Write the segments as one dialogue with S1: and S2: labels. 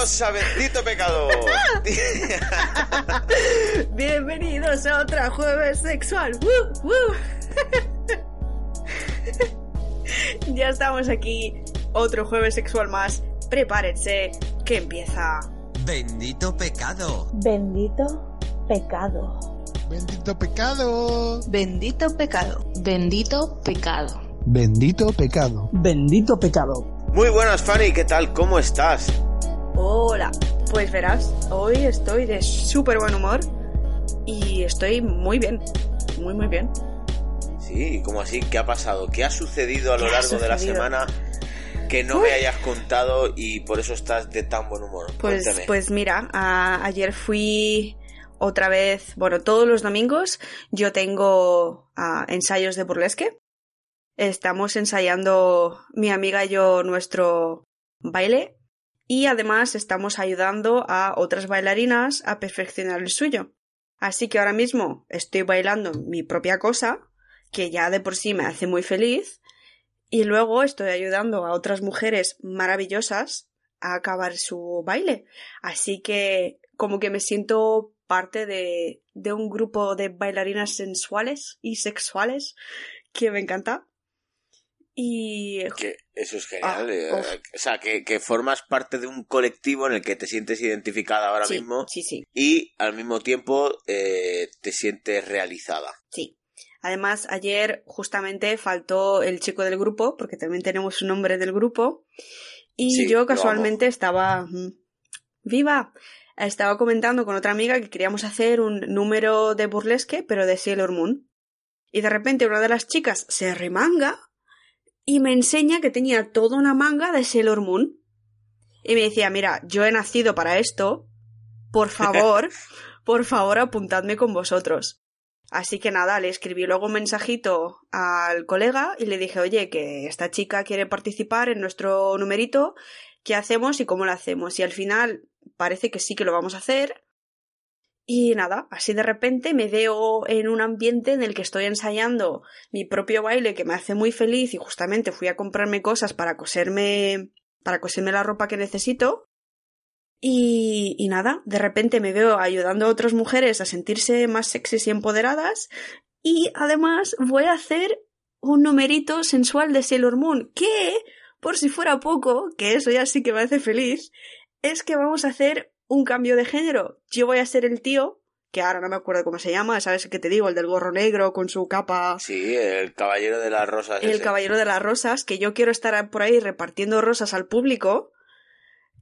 S1: Bienvenidos a Bendito Pecado.
S2: Bienvenidos a otra jueves sexual. ¡Woo! ¡Woo! ya estamos aquí. Otro jueves sexual más. Prepárense, que empieza.
S1: Bendito Pecado.
S3: Bendito pecado.
S4: Bendito pecado.
S5: Bendito pecado. Bendito pecado.
S4: Bendito pecado.
S6: Bendito pecado.
S1: Muy buenas, Fanny. ¿Qué tal? ¿Cómo estás?
S2: Hola. Pues verás, hoy estoy de súper buen humor y estoy muy bien. Muy, muy bien.
S1: Sí, ¿cómo así? ¿Qué ha pasado? ¿Qué ha sucedido a lo
S2: ¿Qué ha
S1: largo de la semana que no me hayas contado y por eso estás de tan buen humor?
S2: Pues,
S1: Cuéntame.
S2: pues mira, a- ayer fui otra vez, bueno, todos los domingos yo tengo ensayos de burlesque. Estamos ensayando mi amiga y yo nuestro baile y además estamos ayudando a otras bailarinas a perfeccionar el suyo. Así que ahora mismo estoy bailando mi propia cosa, que ya de por sí me hace muy feliz, y luego estoy ayudando a otras mujeres maravillosas a acabar su baile. Así que como que me siento parte de, un grupo de bailarinas sensuales y sexuales que me encanta. Y
S1: Que eso es genial.
S2: Ah,
S1: eh,
S2: uf.
S1: o sea, que, que formas parte de un colectivo en el que te sientes identificada ahora
S2: sí,
S1: mismo
S2: sí, sí,
S1: y al mismo tiempo eh, te sientes realizada.
S2: sí. Además, ayer justamente faltó el chico del grupo, porque también tenemos un nombre del grupo, y
S1: Sí,
S2: yo casualmente estaba... mm, ¡Viva! Estaba comentando con otra amiga que queríamos hacer un número de burlesque, pero de Sailor Moon. Y de repente una de las chicas se remanga y me enseña que tenía toda una manga de Sailor Moon. Y me decía, mira, yo he nacido para esto. Por favor, por favor, apuntadme con vosotros. Así que nada, le escribí luego un mensajito al colega y le dije, oye, que esta chica quiere participar en nuestro numerito, ¿qué hacemos y cómo lo hacemos? Y al final parece que sí que lo vamos a hacer. Y nada, así de repente me veo en un ambiente en el que estoy ensayando mi propio baile que me hace muy feliz y justamente fui a comprarme cosas para coserme para coserme la ropa que necesito. Y, y nada, de repente me veo ayudando a otras mujeres a sentirse más sexys y empoderadas. Y además voy a hacer un numerito sensual de Sailor Moon, que, por si fuera poco, que eso ya sí que me hace feliz, es que vamos a hacer un cambio de género. Yo voy a ser el tío, que ahora no me acuerdo cómo se llama, ¿sabes qué te digo? El del gorro negro con su capa.
S1: Sí, el caballero de las rosas.
S2: El
S1: ese.
S2: caballero de las rosas, que yo quiero estar por ahí repartiendo rosas al público.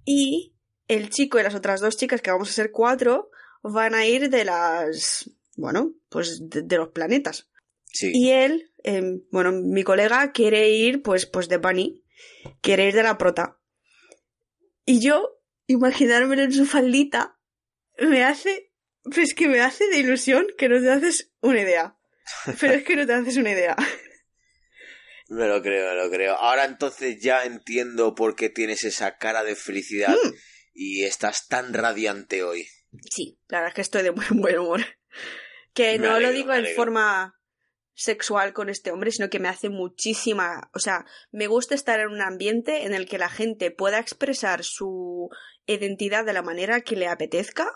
S2: Y el chico y las otras dos chicas, que vamos a ser cuatro, van a ir de las. Bueno, pues de, de los planetas.
S1: Sí.
S2: Y él, em, bueno, mi colega quiere ir, pues, pues de Bunny. Quiere ir de la prota. Y yo, imaginármelo en su faldita, me hace. Pues que me hace de ilusión que no te haces una idea. Pero es que no te haces una idea.
S1: Me lo creo, me lo creo. Ahora entonces ya entiendo por qué tienes esa cara de felicidad
S2: Mm.
S1: y estás tan radiante hoy.
S2: Sí, la verdad es que estoy de muy buen humor. Que
S1: Me
S2: no
S1: alegro,
S2: lo digo en forma sexual con este hombre, sino que me hace muchísima... O sea, me gusta estar en un ambiente en el que la gente pueda expresar su identidad de la manera que le apetezca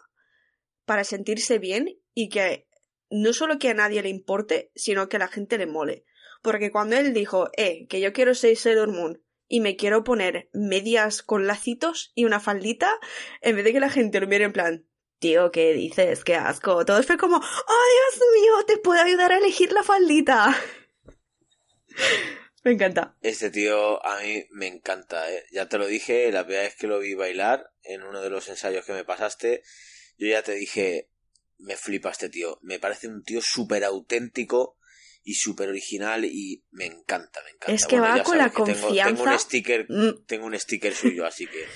S2: para sentirse bien y que no solo que a nadie le importe, sino que a la gente le mole. Porque cuando él dijo, eh, que yo quiero ser Sailor Moon y me quiero poner medias con lacitos y una faldita, en vez de que la gente lo mire en plan, tío, ¿qué dices? ¡Qué asco! Todo fue como, ¡oh, Dios mío! ¡Te puedo ayudar a elegir la faldita! Me encanta.
S1: Este tío a mí me encanta, ¿eh? Ya te lo dije, la primera vez que lo vi bailar en uno de los ensayos que me pasaste, yo ya te dije, me flipa este tío. Me parece un tío súper auténtico y súper original y me encanta, me encanta.
S2: Es que
S1: Bueno,
S2: va con la
S1: que
S2: confianza.
S1: Tengo un sticker, tengo un sticker suyo, así que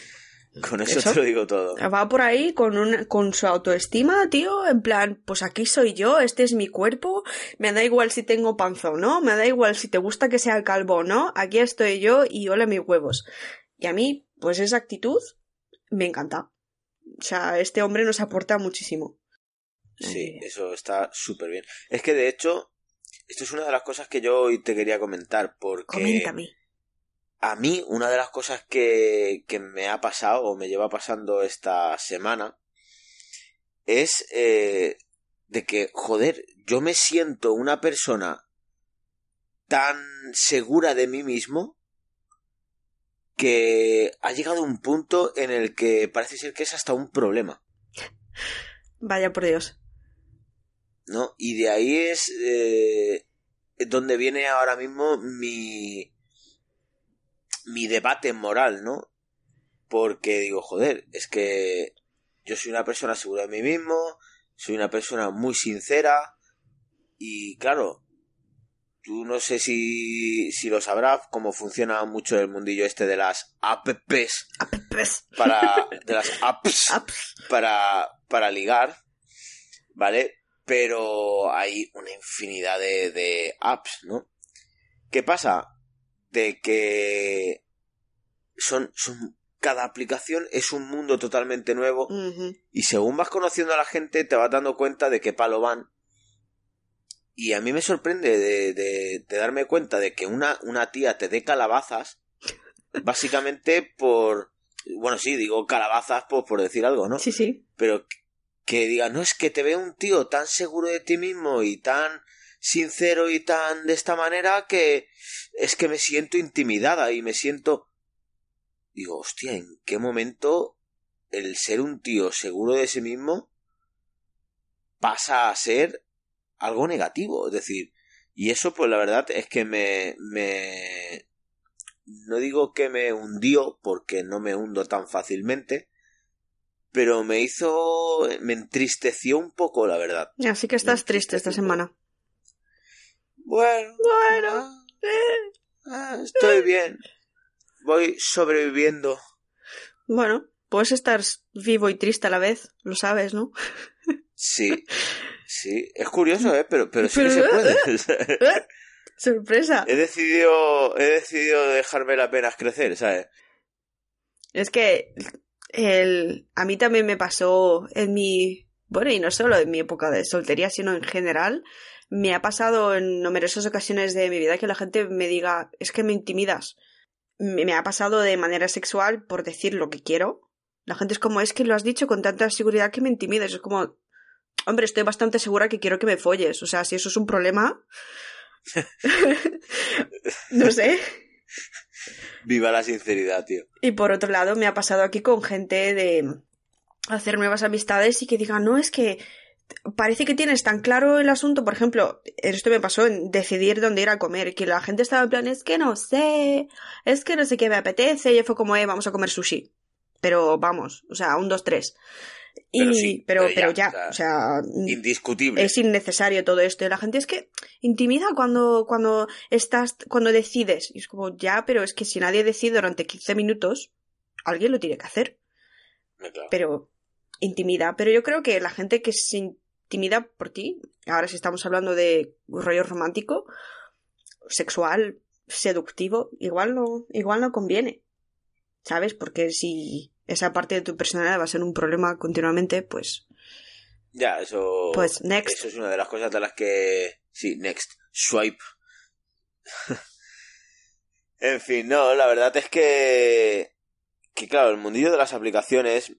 S1: con eso,
S2: Eso.
S1: te lo digo todo.
S2: Va por ahí con, un, con su autoestima, tío, en plan, pues aquí soy yo, este es mi cuerpo, me da igual si tengo panza o no, me da igual si te gusta que sea calvo o no, aquí estoy yo y hola mis huevos. Y a mí, pues esa actitud me encanta. O sea, este hombre nos aporta muchísimo.
S1: Sí, eso está súper bien. Es que de hecho, esto es una de las cosas que yo hoy te quería comentar, porque
S2: Coméntame.
S1: A mí, una de las cosas que, que me ha pasado o me lleva pasando esta semana es eh, de que, joder, yo me siento una persona tan segura de mí mismo que ha llegado un punto en el que parece ser que es hasta un problema,
S2: Vaya por Dios.
S1: ¿no? Y de ahí es eh, donde viene ahora mismo mi mi debate moral, ¿no? Porque digo, joder, es que yo soy una persona segura de mí mismo, soy una persona muy sincera y claro, tú no sé si, si lo sabrás cómo funciona mucho el mundillo este de las apps
S2: Apps.
S1: para de las apps
S2: Apps.
S1: para para ligar, ¿vale? Pero hay una infinidad de, de apps, ¿no? ¿Qué pasa? De que son, son cada aplicación es un mundo totalmente nuevo y según vas conociendo a la gente te vas dando cuenta de qué palo van. Y a mí me sorprende de, de- de darme cuenta de que una, una tía te dé calabazas, básicamente por... Bueno, sí, digo calabazas pues, por decir algo, ¿no?
S2: Sí, sí.
S1: Pero que diga, no es que te veo un tío tan seguro de ti mismo y tan sincero y tan de esta manera que es que me siento intimidada y me siento... Digo, hostia, ¿en qué momento el ser un tío seguro de sí mismo pasa a ser algo negativo? Es decir, y eso pues la verdad es que me... me... No digo que me hundió porque no me hundo tan fácilmente, pero me hizo, me entristeció un poco, la verdad.
S2: Así que estás triste esta semana.
S1: Bueno,
S2: Bueno.
S1: ah, ah, estoy bien. Voy sobreviviendo.
S2: Bueno, puedes estar vivo y triste a la vez, lo sabes, ¿no?
S1: Sí, sí, es curioso, ¿eh? Pero, pero sí que se puede.
S2: ¡Eh! ¡Sorpresa!
S1: he decidido, he decidido dejarme las penas crecer, ¿sabes?
S2: Es que el, a mí también me pasó en mi, bueno, y no solo en mi época de soltería, sino en general, me ha pasado en numerosas ocasiones de mi vida que la gente me diga, es que me intimidas. Me, ha pasado de manera sexual por decir lo que quiero. La gente es como, es que lo has dicho con tanta seguridad que me intimidas. Es como, hombre, estoy bastante segura que quiero que me folles. O sea, si eso es un problema... no sé.
S1: Viva la sinceridad, tío.
S2: Y por otro lado, me ha pasado aquí con gente de hacer nuevas amistades y que digan, no, es que parece que tienes tan claro el asunto. Por ejemplo, esto me pasó en decidir dónde ir a comer, que la gente estaba en plan, es que no sé, es que no sé qué me apetece, y fue como, eh, vamos a comer sushi. Pero vamos, o sea, un, dos, tres. Y,
S1: Pero sí,
S2: pero,
S1: pero
S2: pero
S1: ya,
S2: ya,
S1: o
S2: sea,
S1: Indiscutible.
S2: es innecesario todo esto. Y la gente es que intimida cuando, cuando estás, cuando decides. Y es como, ya, pero es que si nadie decide durante 15 minutos, alguien lo tiene que hacer.
S1: Claro.
S2: Pero intimida. Pero yo creo que la gente que se intimida por ti, ahora si estamos hablando de rollo romántico, sexual, seductivo, igual no, igual no conviene. ¿Sabes? Porque si esa parte de tu personalidad va a ser un problema continuamente, pues,
S1: Ya, eso.
S2: pues next.
S1: Eso es una de las cosas de las que. Sí, next. Swipe. en fin, no, la verdad es que. Que claro, el mundillo de las aplicaciones,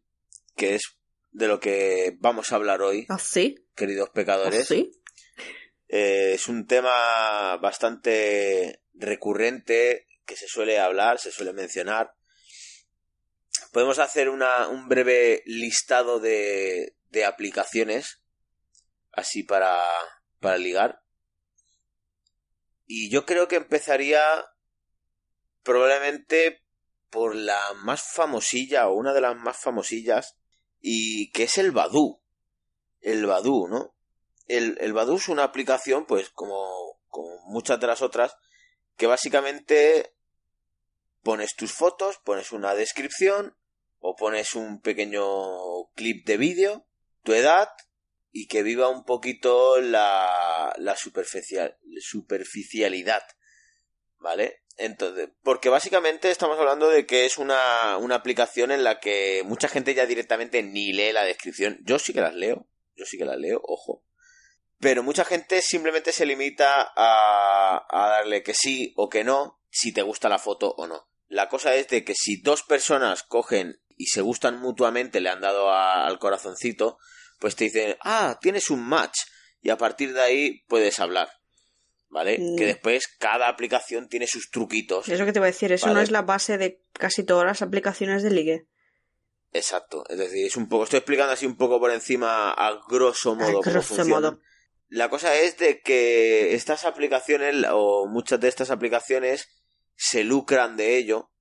S1: que es de lo que vamos a hablar hoy,
S2: ¿Ah, sí?
S1: queridos
S2: ¿Ah,
S1: pecadores,
S2: sí?
S1: eh, es un tema bastante recurrente que se suele hablar, se suele mencionar. Podemos hacer una, un breve listado de, de aplicaciones así para, para ligar. Y yo creo que empezaría probablemente por la más famosilla o una de las más famosillas y que es el Badu. El Badu, ¿no? El, el Badu es una aplicación, pues como, como muchas de las otras, que básicamente pones tus fotos, pones una descripción o pones un pequeño clip de vídeo, tu edad y que viva un poquito la, la superficial, superficialidad, ¿vale? Entonces, porque básicamente estamos hablando de que es una, una aplicación en la que mucha gente ya directamente ni lee la descripción. Yo sí que las leo, yo sí que las leo, ojo. Pero mucha gente simplemente se limita a, a darle que sí o que no, si te gusta la foto o no. La cosa es de que si dos personas cogen y se gustan mutuamente, le han dado a- al corazoncito, pues te dicen, ah, tienes un match. Y a partir de ahí puedes hablar. ¿Vale?
S2: Mm.
S1: Que después cada aplicación tiene sus truquitos.
S2: Eso que te voy a decir, eso no es la base de casi todas las aplicaciones de ligue.
S1: Exacto. Es decir, es un poco, estoy explicando así un poco por encima a grosso modo. cómo
S2: grosso
S1: funcionan.
S2: modo.
S1: La cosa es de que estas aplicaciones, o muchas de estas aplicaciones, se lucran de ello,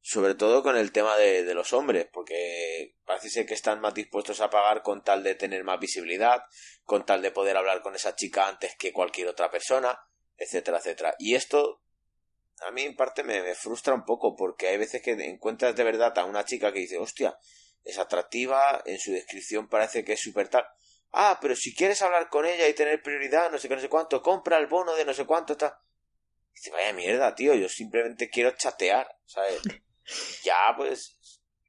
S1: sobre todo con el tema de, de los hombres, porque parece ser que están más dispuestos a pagar con tal de tener más visibilidad, con tal de poder hablar con esa chica antes que cualquier otra persona, etcétera, etcétera. Y esto a mí en parte me, me frustra un poco, porque hay veces que encuentras de verdad a una chica que dice, hostia, es atractiva, en su descripción parece que es súper tal. Ah, pero si quieres hablar con ella y tener prioridad, no sé qué, no sé cuánto, compra el bono de no sé cuánto, está. Dice, vaya mierda, tío, yo simplemente quiero chatear, ¿sabes? ya, pues,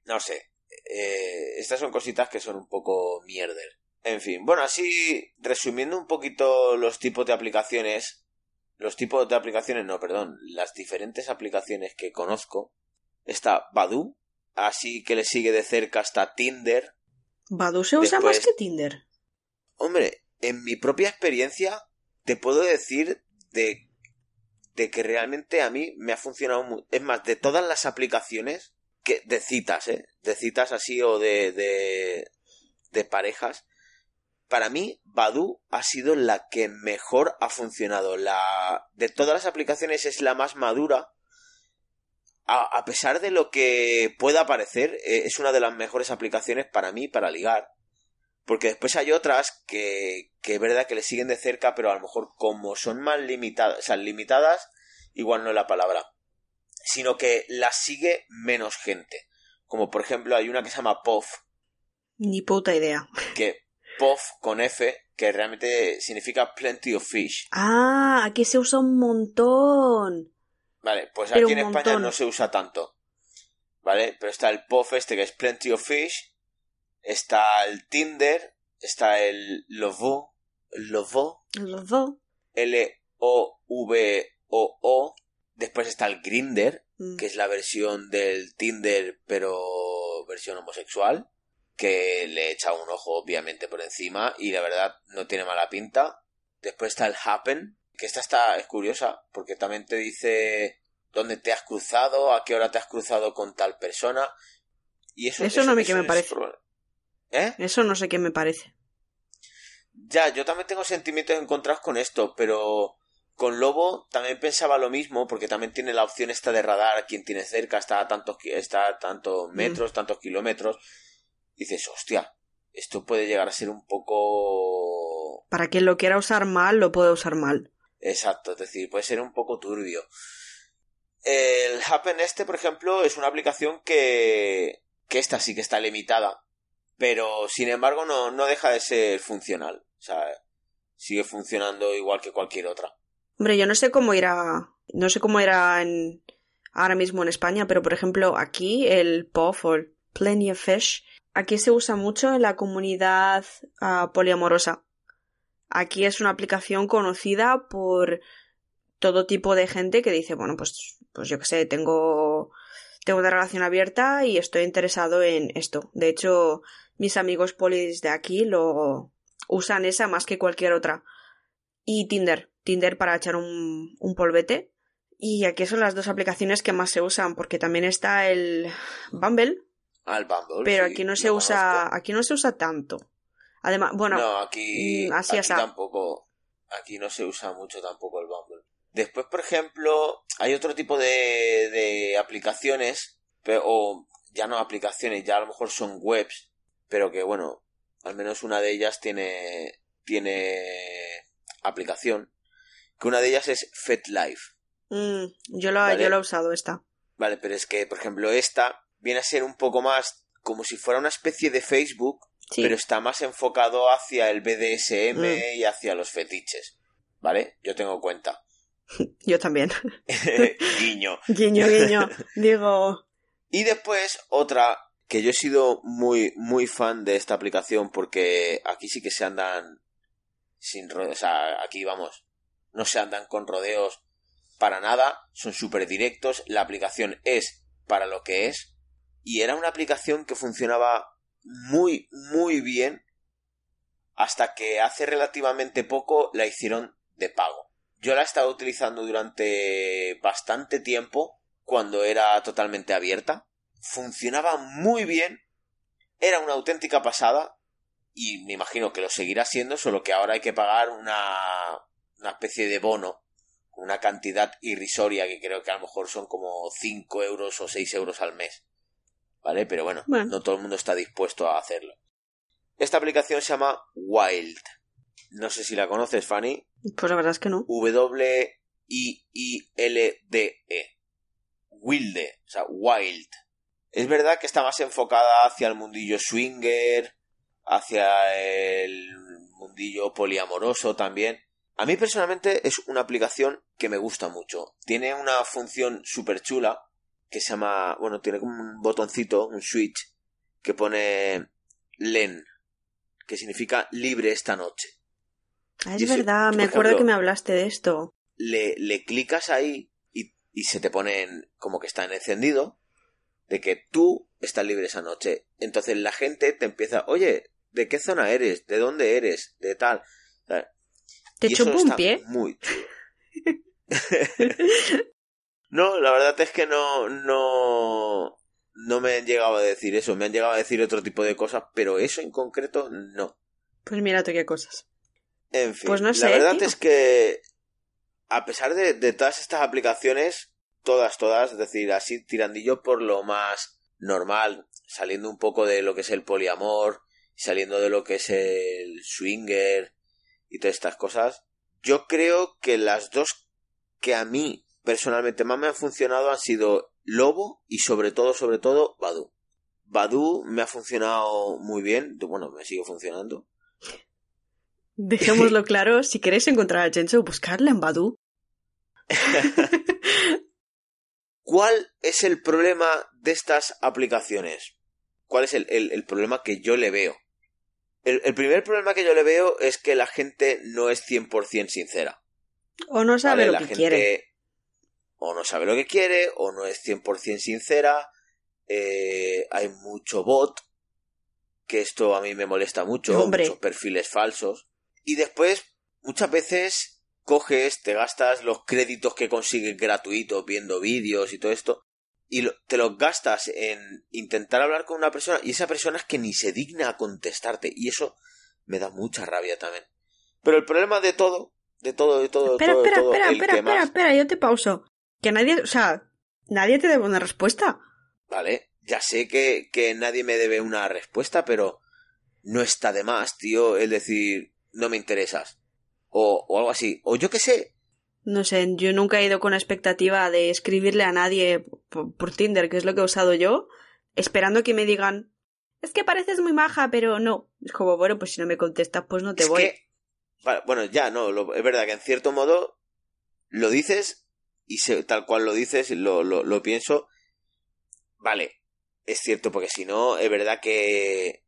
S1: no sé. Eh, estas son cositas que son un poco mierder. En fin, bueno, así, resumiendo un poquito los tipos de aplicaciones, los tipos de aplicaciones, no, perdón, las diferentes aplicaciones que conozco, está Badu, así que le sigue de cerca hasta Tinder,
S2: Badu se usa más que Tinder.
S1: Hombre, en mi propia experiencia te puedo decir de, de que realmente a mí me ha funcionado muy... Es más, de todas las aplicaciones que de citas, ¿eh? De citas así o de, de, de parejas. Para mí, Badu ha sido la que mejor ha funcionado. La, de todas las aplicaciones es la más madura. A, a pesar de lo que pueda parecer, eh, es una de las mejores aplicaciones para mí para ligar. Porque después hay otras que, que es verdad que le siguen de cerca, pero a lo mejor como son más limitadas, o sea, limitadas, igual no es la palabra, sino que las sigue menos gente. Como por ejemplo hay una que se llama POF,
S2: Ni puta idea.
S1: que POF con F, que realmente significa Plenty of Fish.
S2: Ah, aquí se usa un montón.
S1: Vale, pues
S2: Pero
S1: aquí en España no se usa tanto. ¿Vale? Pero está el POF este que es Plenty of Fish, está el Tinder, está el Lovo, Lovo,
S2: Los dos.
S1: L-O-V-O-O. Después está el Grinder,
S2: Mm.
S1: que es la versión del Tinder, pero versión homosexual, que le echa un ojo obviamente por encima y la verdad no tiene mala pinta. Después está el Happen, que esta está es curiosa, porque también te dice dónde te has cruzado, a qué hora te has cruzado con tal persona. Y eso,
S2: Eso no me- que me
S1: es
S2: parece.
S1: ¿Eh?
S2: Eso no sé qué me parece.
S1: Ya, yo también tengo sentimientos encontrados con esto, pero con Lobo también pensaba lo mismo, porque también tiene la opción esta de radar, quien tiene cerca, está a tantos, está a tantos metros, tantos kilómetros. Dices, hostia, esto puede llegar a ser un poco...
S2: Para quien lo quiera usar mal, lo puede usar mal.
S1: Exacto, es decir, puede ser un poco turbio. El Happen este, por ejemplo, es una aplicación que, que esta sí que está limitada, pero sin embargo no, no deja de ser funcional. O sea, sigue funcionando igual que cualquier otra.
S2: Hombre, yo no sé cómo irá. No sé cómo era en, ahora mismo en España, pero por ejemplo, aquí el POF o el Plenty of Fish, aquí se usa mucho en la comunidad ah, poliamorosa. Aquí es una aplicación conocida por todo tipo de gente que dice, bueno, pues, pues yo qué sé, tengo, tengo una relación abierta y estoy interesado en esto. De hecho, mis amigos polis de aquí lo usan esa más que cualquier otra. Y Tinder, Tinder para echar un, un polvete. Y aquí son las dos aplicaciones que más se usan, porque también está el Bumble,
S1: Ah, el Bumble.
S2: pero
S1: sí,
S2: aquí no se usa,
S1: conozco.
S2: aquí no se usa tanto. Además, bueno,
S1: no, aquí,
S2: mm, así
S1: aquí tampoco. Aquí no se usa mucho tampoco el Bumble. Después, por ejemplo, hay otro tipo de, de aplicaciones, pero, o ya no aplicaciones, ya a lo mejor son webs, pero que bueno, al menos una de ellas tiene, tiene aplicación. Que una de ellas es FetLife.
S2: mm, yo,
S1: Vale.
S2: yo lo he usado esta.
S1: Vale, pero es que, por ejemplo, esta viene a ser un poco más como si fuera una especie de Facebook,
S2: Sí.
S1: pero está más enfocado hacia el BDSM
S2: Mm.
S1: y hacia los fetiches. ¿Vale? Yo tengo cuenta.
S2: Yo también.
S1: Guiño.
S2: guiño, guiño. Digo,
S1: Y después otra que yo he sido muy muy fan de esta aplicación porque aquí sí que se andan sin rodeos, o sea, aquí vamos, no se andan con rodeos para nada, son súper directos, la aplicación es para lo que es. Y era una aplicación que funcionaba muy, muy bien hasta que hace relativamente poco la hicieron de pago. Yo la he estado utilizando durante bastante tiempo cuando era totalmente abierta. Funcionaba muy bien. Era una auténtica pasada. Y me imagino que lo seguirá siendo, solo que ahora hay que pagar una, una especie de bono. Una cantidad irrisoria que creo que a lo mejor son como 5 euros o 6 euros al mes. ¿Vale? Pero bueno,
S2: Bueno.
S1: no todo el mundo está dispuesto a hacerlo. Esta aplicación se llama Wild. No sé si la conoces, Fanny.
S2: Pues la verdad es que no.
S1: W-I-I-L-D-E. Wilde, o sea, Wild. Es verdad que está más enfocada hacia el mundillo swinger, hacia el mundillo poliamoroso también. A mí personalmente es una aplicación que me gusta mucho. Tiene una función súper chula que se llama, bueno, tiene como un botoncito, un switch, que pone LEN, que significa libre esta noche.
S2: Ah, es verdad, me acuerdo
S1: ejemplo,
S2: que me hablaste de esto.
S1: le, le clicas ahí y, y se te ponen como que está en encendido de que tú estás libre esa noche. Entonces la gente te empieza, oye, ¿de qué zona eres? ¿De dónde eres? ¿De tal?
S2: ¿Te chupo un pie?
S1: Muy chulo. no, la verdad es que no, no, no me han llegado a decir eso. Me han llegado a decir otro tipo de cosas, pero eso en concreto no.
S2: Pues mira tú qué cosas.
S1: En fin,
S2: Pues no sé,
S1: la verdad
S2: tío.
S1: es que a pesar de, de todas estas aplicaciones, todas, todas, es decir, así tirandillo por lo más normal, saliendo un poco de lo que es el poliamor, saliendo de lo que es el swinger y todas estas cosas, yo creo que las dos que a mí personalmente más me han funcionado han sido Lobo y sobre todo, sobre todo, Badu. Badu me ha funcionado muy bien, bueno, me sigue funcionando.
S2: Dejémoslo claro, si queréis encontrar a Jenso, buscarla en Badu.
S1: ¿Cuál es el problema de estas aplicaciones? ¿Cuál es el, el- el problema que yo le veo? El, el primer problema que yo le veo es que la gente no es 100% sincera.
S2: O no sabe
S1: ¿vale?
S2: lo
S1: la
S2: que
S1: gente
S2: quiere.
S1: O no sabe lo que quiere, o no es 100% sincera. eh, hay mucho bot, que esto a mí me molesta mucho,
S2: Hombre.
S1: muchos perfiles falsos. Y después, muchas veces coges, te gastas los créditos que consigues gratuitos viendo vídeos y todo esto, y te los gastas en intentar hablar con una persona, y esa persona es que ni se digna a contestarte, y eso me da mucha rabia también. Pero el problema de todo, de todo, de todo, de
S2: Espera,
S1: de
S2: espera,
S1: todo,
S2: espera, espera, espera,
S1: más-
S2: espera, yo te pauso. Que nadie, o sea, nadie te debe una respuesta.
S1: Vale, ya sé que, que nadie me debe una respuesta, pero no está de más, tío, el decir, no me interesas. O, o algo así. O yo qué sé.
S2: No sé, yo nunca he ido con la expectativa de escribirle a nadie por, por Tinder, que es lo que he usado yo, esperando que me digan, es que pareces muy maja, pero no. Es como, bueno, pues si no me contestas, pues no te
S1: es
S2: voy.
S1: que... Bueno, ya, no, lo- es verdad que en cierto modo lo dices y se- tal cual lo dices, lo, lo, lo pienso. Vale, es cierto, porque si no, es verdad que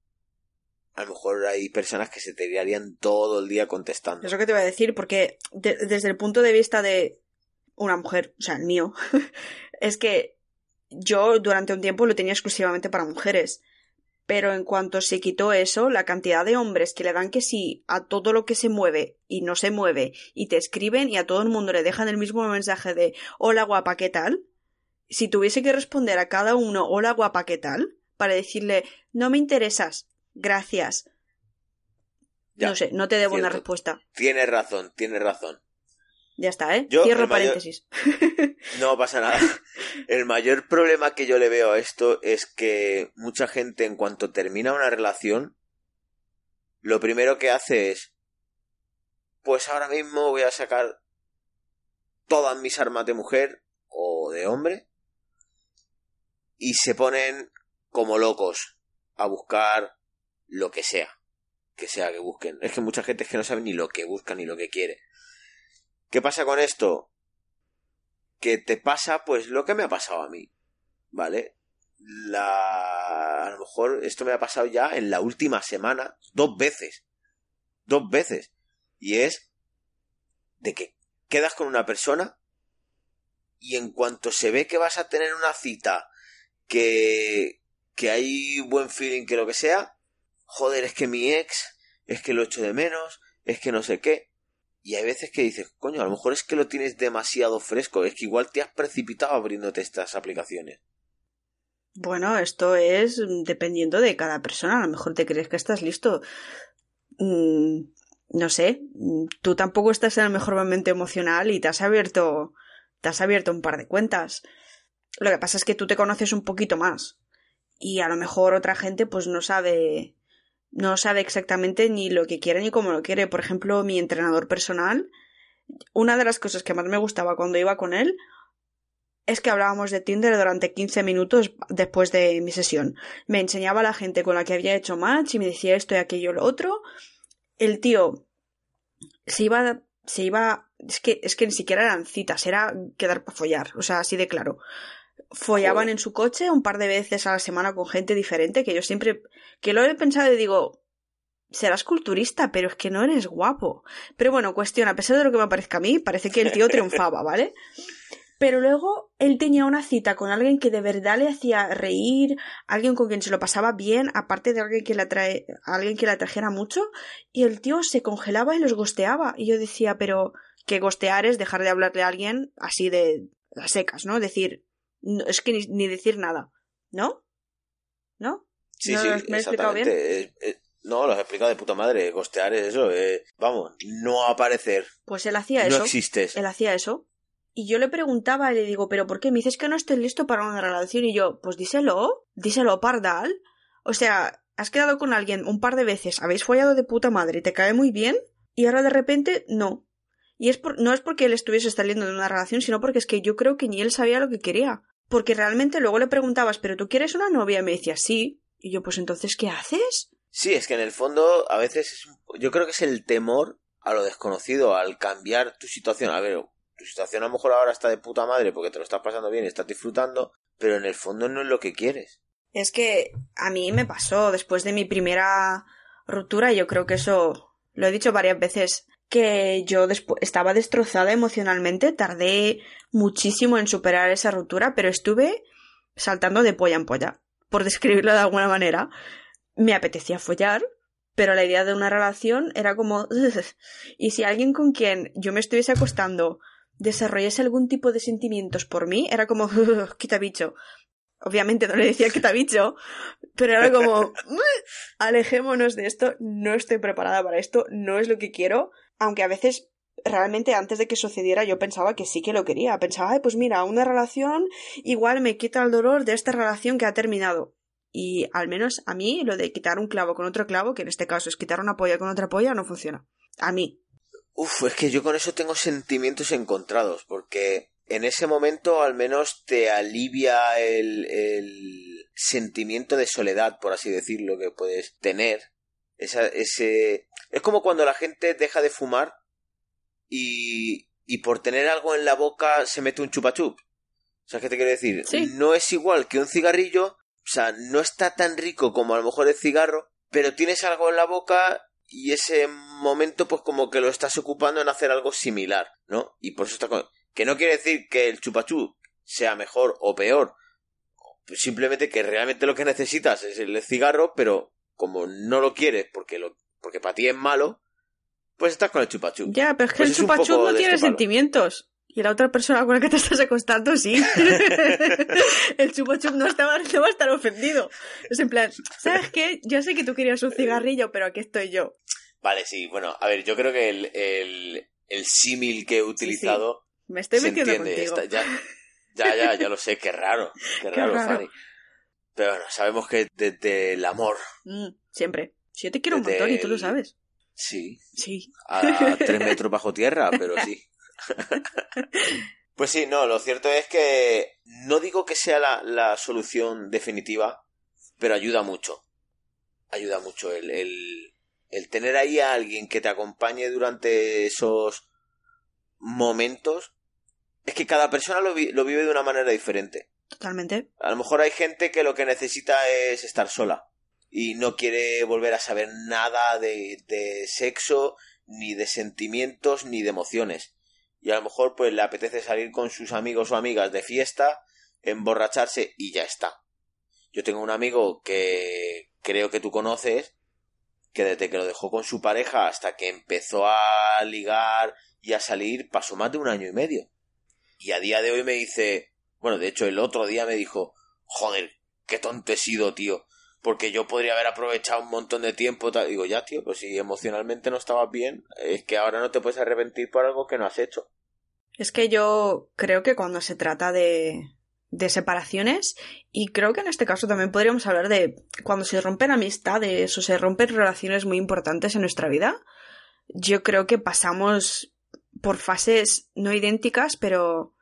S1: a lo mejor hay personas que se te tirarían todo el día contestando.
S2: Es lo que te voy a decir, porque de- desde el punto de vista de una mujer, o sea, el mío, es que yo durante un tiempo lo tenía exclusivamente para mujeres. Pero en cuanto se quitó eso, la cantidad de hombres que le dan que sí a todo lo que se mueve y no se mueve y te escriben y a todo el mundo le dejan el mismo mensaje de hola guapa, ¿qué tal? Si tuviese que responder a cada uno hola guapa, ¿qué tal? Para decirle no me interesas, gracias.
S1: Ya,
S2: no sé, no te debo una respuesta.
S1: Tienes razón, tienes razón.
S2: Ya está, ¿eh?
S1: Yo,
S2: Cierro
S1: mayor-
S2: paréntesis.
S1: No pasa nada. El mayor problema que yo le veo a esto es que mucha gente en cuanto termina una relación, lo primero que hace es, pues ahora mismo voy a sacar todas mis armas de mujer o de hombre y se ponen como locos a buscar lo que sea, que sea que busquen. Es que mucha gente es que no sabe ni lo que busca ni lo que quiere. ¿Qué pasa con esto? que te pasa pues lo que me ha pasado a mí, ¿vale? La... A lo mejor esto me ha pasado ya en la última semana dos veces, dos veces, y es de que quedas con una persona y en cuanto se ve que vas a tener una cita que, que hay buen feeling, que lo que sea, joder, es que mi ex, es que lo echo de menos, es que no sé qué. Y hay veces que dices, coño, a lo mejor es que lo tienes demasiado fresco, es que igual te has precipitado abriéndote estas aplicaciones.
S2: Bueno, esto es dependiendo de cada persona. A lo mejor te crees que estás listo. Mm, no sé, mm, tú tampoco estás en el mejor momento emocional y te has abierto, te has abierto un par de cuentas. Lo que pasa es que tú te conoces un poquito más. Y a lo mejor otra gente pues no sabe, no sabe exactamente ni lo que quiere ni cómo lo quiere. Por ejemplo, mi entrenador personal, una de las cosas que más me gustaba cuando iba con él es que hablábamos de Tinder durante 15 minutos después de mi sesión. Me enseñaba a la gente con la que había hecho match y me decía esto y aquello y lo otro. El tío se iba, se iba, es que, es que ni siquiera eran citas, era quedar para follar, o sea, así de claro. Follaban en su coche un par de veces a la semana con gente diferente, que yo siempre, que lo he pensado y digo, serás culturista, pero es que no eres guapo. Pero bueno, cuestión, a pesar de lo que me parezca a mí, parece que el tío triunfaba, ¿vale? Pero luego él tenía una cita con alguien que de verdad le hacía reír, alguien con quien se lo pasaba bien, aparte de alguien que le atrae, alguien que le atrajera mucho, y el tío se congelaba y los gosteaba. Y yo decía, pero que gostear es dejar de hablarle a alguien así de las secas, ¿no? Decir, no, es que ni, ni decir nada, ¿no? ¿No?
S1: Sí,
S2: ¿No
S1: sí,
S2: me he explicado bien?
S1: exactamente. Eh, eh, no, lo has explicado de puta madre. Costear es eso. eh, vamos, no aparecer.
S2: Pues él hacía
S1: No
S2: eso.
S1: existes.
S2: Él hacía eso. Y yo le preguntaba y le digo, ¿pero por qué? Me dices que no estoy listo para una relación. Y yo, pues díselo, díselo, pardal. O sea, has quedado con alguien un par de veces, habéis follado de puta madre, te cae muy bien, y ahora de repente no. Y es por, no es porque él estuviese saliendo de una relación, sino porque es que yo creo que ni él sabía lo que quería. Porque realmente luego le preguntabas, ¿pero tú quieres una novia? Y me decía, sí. Y yo, pues entonces, ¿qué haces?
S1: Sí, es que en el fondo a veces es yo creo que es el temor a lo desconocido, al cambiar tu situación. A ver, tu situación a lo mejor ahora está de puta madre porque te lo estás pasando bien y estás disfrutando, pero en el fondo no es lo que quieres.
S2: Es que a mí me pasó después de mi primera ruptura, y yo creo que eso lo he dicho varias veces, que yo estaba destrozada emocionalmente, tardé muchísimo en superar esa ruptura, pero estuve saltando de polla en polla, por describirlo de alguna manera. Me apetecía follar, pero la idea de una relación era como... Y si alguien con quien yo me estuviese acostando desarrollase algún tipo de sentimientos por mí, era como... "Ugh, quita bicho. Obviamente no le decía quita bicho, pero era como... alejémonos de esto, no estoy preparada para esto, no es lo que quiero, aunque a veces realmente antes de que sucediera yo pensaba que sí que lo quería, pensaba, Ay, pues mira, una relación igual me quita el dolor de esta relación que ha terminado. Y al menos a mí lo de quitar un clavo con otro clavo, que en este caso es quitar una polla con otra polla, no funciona. A mí.
S1: Uf, es que yo con eso tengo sentimientos encontrados, porque en ese momento al menos te alivia el, el sentimiento de soledad, por así decirlo, que puedes tener. Esa, ese... Es como cuando la gente deja de fumar y, y por tener algo en la boca se mete un chupachup. ¿Sabes qué te quiero decir?
S2: Sí.
S1: No es igual que un cigarrillo, o sea, no está tan rico como a lo mejor el cigarro, pero tienes algo en la boca y ese momento pues como que lo estás ocupando en hacer algo similar, ¿no? Y por eso está con... Que no quiere decir que el chupachú sea mejor o peor, simplemente que realmente lo que necesitas es el cigarro, pero como no lo quieres porque lo porque para ti es malo, pues estás con el chupachú.
S2: Ya, pero es que
S1: Pues
S2: el chupachup no tiene
S1: este
S2: sentimientos. Y la otra persona con la que te estás acostando, sí. el chupachup no, estaba, no va a estar ofendido. Es en plan, ¿sabes qué? Yo sé que tú querías un cigarrillo, pero aquí estoy yo.
S1: Vale, sí, bueno, a ver, yo creo que el, el, el símil que he utilizado
S2: Me estoy metiendo contigo.
S1: está- ya, ya, ya, ya lo sé, qué raro, qué raro,
S2: raro.
S1: Fanny. Pero bueno, sabemos que desde el amor,
S2: Mm, siempre. Si yo te quiero un montón y tú lo sabes.
S1: sí,
S2: Sí.
S1: a tres metros bajo tierra, pero sí. Pues sí, no, lo cierto es que no digo que sea la, la solución definitiva, pero ayuda mucho. Ayuda mucho el, el, el tener ahí a alguien que te acompañe durante esos momentos. Es que cada persona lo, vi- lo vive de una manera diferente.
S2: Totalmente.
S1: A lo mejor hay gente que lo que necesita es estar sola y no quiere volver a saber nada de, de sexo, ni de sentimientos, ni de emociones. Y a lo mejor pues le apetece salir con sus amigos o amigas de fiesta, emborracharse y ya está. Yo tengo un amigo que creo que tú conoces, que desde que lo dejó con su pareja hasta que empezó a ligar y a salir pasó más de un año y medio. Y a día de hoy me dice, bueno, de hecho el otro día me dijo, joder, qué tonto he sido, tío. Porque yo podría haber aprovechado un montón de tiempo. tal". Digo, ya, tío, pues si emocionalmente no estabas bien, es que ahora no te puedes arrepentir por algo que no has hecho.
S2: Es que yo creo que cuando se trata de, de separaciones, y creo que en este caso también podríamos hablar de cuando se rompen amistades o se rompen relaciones muy importantes en nuestra vida, yo creo que pasamos por fases no idénticas, pero,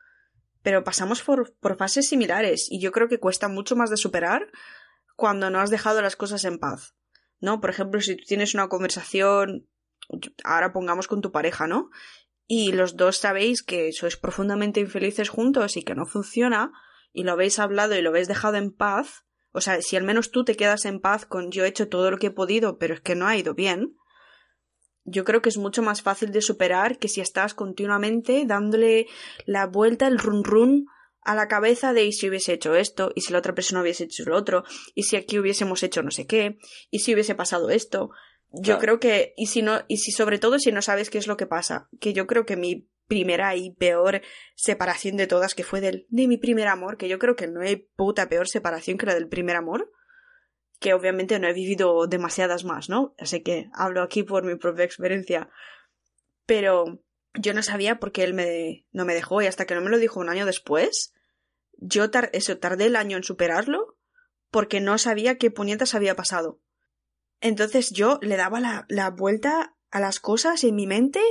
S2: pero pasamos por, por fases similares, y yo creo que cuesta mucho más de superar cuando no has dejado las cosas en paz. ¿No? Por ejemplo, si tú tienes una conversación, ahora pongamos con tu pareja, ¿no? y los dos sabéis que sois profundamente infelices juntos y que no funciona, y lo habéis hablado y lo habéis dejado en paz, o sea, si al menos tú te quedas en paz con yo he hecho todo lo que he podido, pero es que no ha ido bien, yo creo que es mucho más fácil de superar que si estás continuamente dándole la vuelta, el run run a la cabeza de y si hubiese hecho esto, y si la otra persona hubiese hecho lo otro, y si aquí hubiésemos hecho no sé qué, y si hubiese pasado esto. Yo
S1: Claro.
S2: creo que, y si no, y si sobre todo si no sabes qué es lo que pasa, que yo creo que mi primera y peor separación de todas, que fue del, de mi primer amor, que yo creo que no hay puta peor separación que la del primer amor, que obviamente no he vivido demasiadas más, ¿no? Así que hablo aquí por mi propia experiencia. Pero yo no sabía por qué él me, no me dejó y hasta que no me lo dijo un año después, yo eso, tardé el año en superarlo porque no sabía qué puñetas había pasado. Entonces yo le daba la, la vuelta a las cosas en mi mente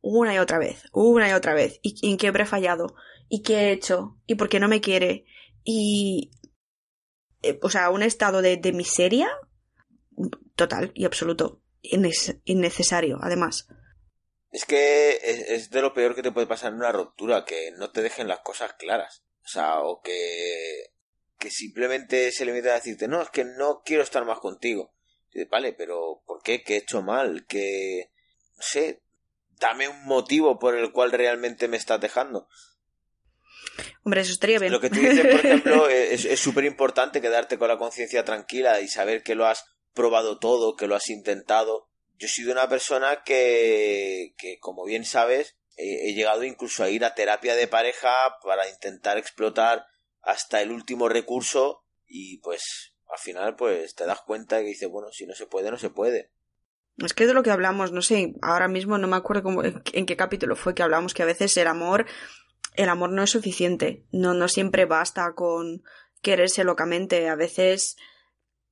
S2: una y otra vez, una y otra vez. ¿Y y en qué habré fallado? ¿Y qué he hecho? ¿Y por qué no me quiere? Y... eh, o sea, un estado de, de miseria total y absoluto. Innecesario, además.
S1: Es que es, es de lo peor que te puede pasar en una ruptura, que no te dejen las cosas claras. O sea, o que, que simplemente se limita a decirte, no, es que no quiero estar más contigo. Y dices, vale, pero ¿por qué? ¿Qué he hecho mal? Que, no sé, dame un motivo por el cual realmente me estás dejando.
S2: Hombre, eso estaría bien.
S1: Lo que tú dices, por ejemplo, es súper importante quedarte con la conciencia tranquila y saber que lo has probado todo, que lo has intentado. Yo he sido una persona que, que como bien sabes, he, he llegado incluso a ir a terapia de pareja para intentar explotar hasta el último recurso y pues al final pues te das cuenta que dices, bueno, si no se puede, no se puede.
S2: Es que de lo que hablamos, no sé, ahora mismo no me acuerdo cómo, en, en qué capítulo fue que hablamos que a veces el amor, el amor no es suficiente. No, no siempre basta con quererse locamente. A veces,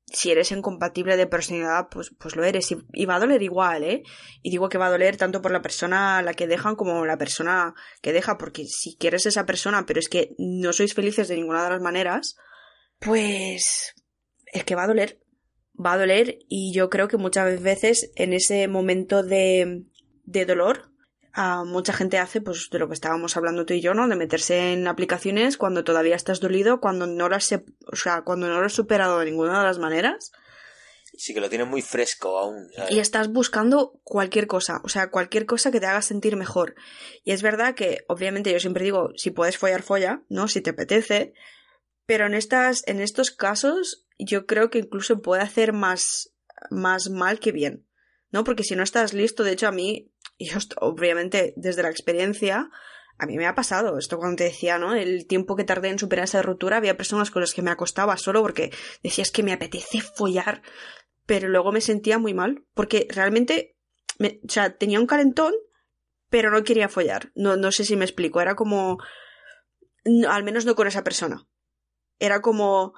S2: si eres incompatible de personalidad, pues, pues lo eres. Y, va a doler igual, ¿eh? Y digo que va a doler tanto por la persona a la que dejan como la persona que deja, porque si quieres esa persona, pero es que no sois felices de ninguna de las maneras, pues es que va a doler va a doler y yo creo que muchas veces en ese momento de, de dolor a mucha gente hace pues de lo que estábamos hablando tú y yo, ¿no? De meterse en aplicaciones cuando todavía estás dolido, cuando no lo has, se- o sea, cuando no lo has superado de ninguna de las maneras
S1: Sí que lo tienes muy fresco aún. ¿sabes?
S2: y estás buscando cualquier cosa, o sea, cualquier cosa que te haga sentir mejor. Y es verdad que, obviamente, yo siempre digo, si puedes follar, folla, ¿no? Si te apetece. Pero en estas, en estos casos, yo creo que incluso puede hacer más, más mal que bien. ¿No? Porque si no estás listo, de hecho, a mí, y obviamente, desde la experiencia, a mí me ha pasado esto cuando te decía, ¿no? El tiempo que tardé en superar esa ruptura, había personas con las que me acostaba solo porque decía, es que me apetece follar, pero luego me sentía muy mal, porque realmente, me- o sea, tenía un calentón, pero no quería follar. No, no sé si me explico, era como, al menos no con esa persona. Era como,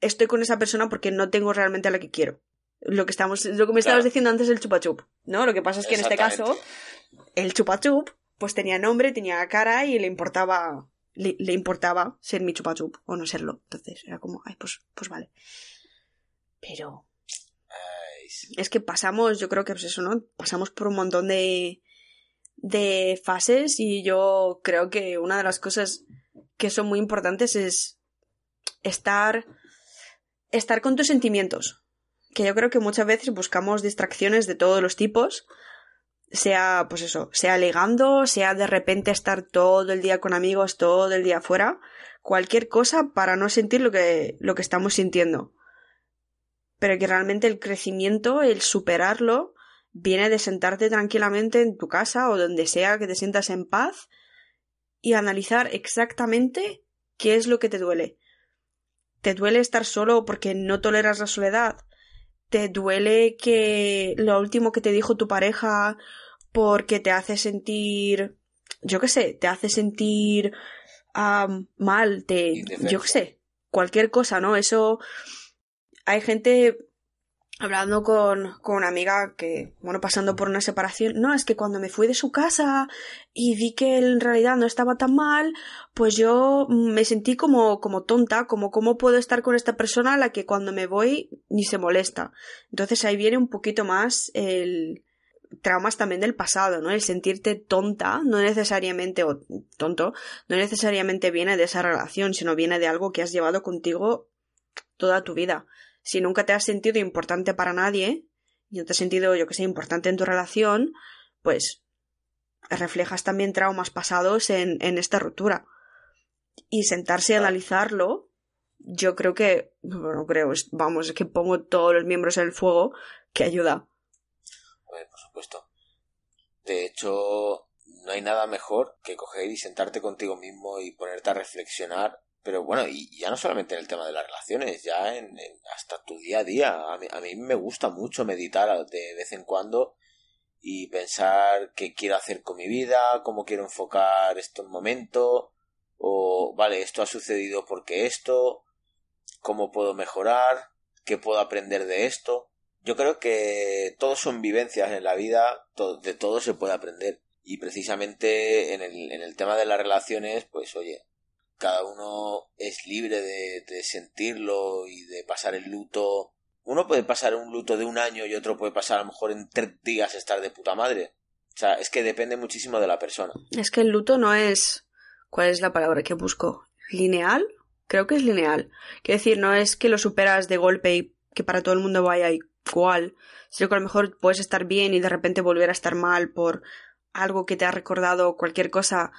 S2: estoy con esa persona porque no tengo realmente a la que quiero. Lo que estamos, lo que me estabas
S1: Claro.
S2: diciendo antes del chupachup, ¿no? Lo que pasa es que en este caso, el chupachup, pues tenía nombre, tenía cara y le importaba, le, le importaba ser mi chupachup o no serlo. Entonces era como, ay, pues, pues vale. Pero
S1: Ay, sí.
S2: es que pasamos, yo creo que pues eso, ¿no? Pasamos por un montón de, de fases y yo creo que una de las cosas que son muy importantes es estar, estar con tus sentimientos. Que yo creo que muchas veces buscamos distracciones de todos los tipos, sea, pues eso, sea ligando, sea de repente estar todo el día con amigos, todo el día afuera, cualquier cosa para no sentir lo que, lo que estamos sintiendo. Pero que realmente el crecimiento, el superarlo, viene de sentarte tranquilamente en tu casa o donde sea que te sientas en paz y analizar exactamente qué es lo que te duele. ¿Te duele estar solo porque no toleras la soledad? ¿Te duele que lo último que te dijo tu pareja porque te hace sentir, yo qué sé, te hace sentir mal, te, yo qué sé, cualquier cosa, ¿no? Eso hay gente hablando con, con una amiga que, bueno, pasando por una separación, no, es que cuando me fui de su casa y vi que en realidad no estaba tan mal, pues yo me sentí como, como tonta, como cómo puedo estar con esta persona a la que cuando me voy ni se molesta. Entonces ahí viene un poquito más el traumas también del pasado, ¿no? El sentirte tonta, no necesariamente, o tonto, no necesariamente viene de esa relación, sino viene de algo que has llevado contigo toda tu vida si nunca te has sentido importante para nadie y no te has sentido, yo que sé, importante en tu relación, pues reflejas también traumas pasados en, en esta ruptura. Y sentarse a analizarlo, yo creo que, bueno, creo, vamos, es que pongo todos los miembros en el fuego, que ayuda.
S1: por supuesto. De hecho, no hay nada mejor que coger y sentarte contigo mismo y ponerte a reflexionar pero bueno, y ya no solamente en el tema de las relaciones, ya en, hasta tu día a día. A mí, a mí, me gusta mucho meditar de vez en cuando y pensar qué quiero hacer con mi vida, cómo quiero enfocar esto en momento, o vale, esto ha sucedido porque esto, cómo puedo mejorar, qué puedo aprender de esto. Yo creo que todos son vivencias en la vida, de todo se puede aprender. Y precisamente en el, en el tema de las relaciones, pues oye, cada uno es libre de, sentirlo y de pasar el luto. Uno puede pasar un luto de un año y otro puede pasar a lo mejor en tres días estar de puta madre. O sea, es que depende muchísimo de la persona.
S2: Es que el luto no es. ¿Cuál es la palabra que busco? ¿Lineal? Creo que es lineal. Quiero decir, no es que lo superas de golpe y que para todo el mundo vaya igual, sino que a lo mejor puedes estar bien y de repente volver a estar mal por algo que te ha recordado cualquier cosa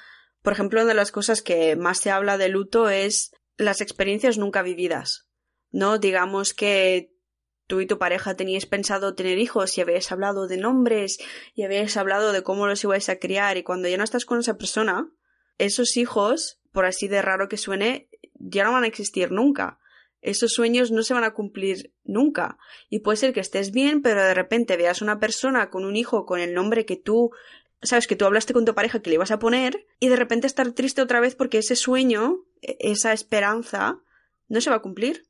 S2: por ejemplo, una de las cosas que más se habla de luto es las experiencias nunca vividas. ¿No? Digamos que tú y tu pareja teníais pensado tener hijos y habéis hablado de nombres y habéis hablado de cómo los ibais a criar y cuando ya no estás con esa persona, esos hijos, por así de raro que suene, ya no van a existir nunca. Esos sueños no se van a cumplir nunca. Y puede ser que estés bien, pero de repente veas una persona con un hijo con el nombre que tú sabes que tú hablaste con tu pareja que le ibas a poner y de repente estar triste otra vez porque ese sueño, e-, esa esperanza, no se va a cumplir.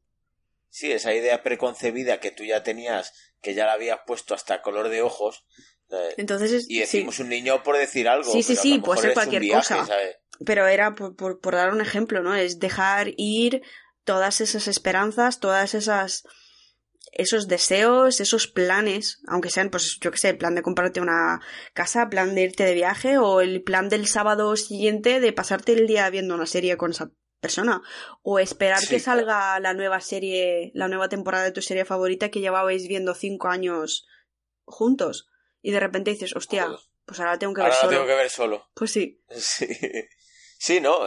S1: Sí, esa idea preconcebida que tú ya tenías, que ya la habías puesto hasta color de ojos.
S2: Eh, Entonces
S1: y decimos un niño por decir algo.
S2: Sí, sí, sí, puede ser cualquier cosa. Pero era por, por dar un ejemplo, ¿no? Es dejar ir todas esas esperanzas, todas esas esos deseos, esos planes, aunque sean, pues yo qué sé, el plan de comprarte una casa, plan de irte de viaje o el plan del sábado siguiente de pasarte el día viendo una serie con esa persona o esperar que salga la nueva serie, la nueva temporada de tu serie favorita que llevabais viendo cinco años juntos y de repente dices, hostia, pues ahora tengo que ver
S1: solo. tengo que ver solo.
S2: Pues sí.
S1: Sí. Sí, ¿no?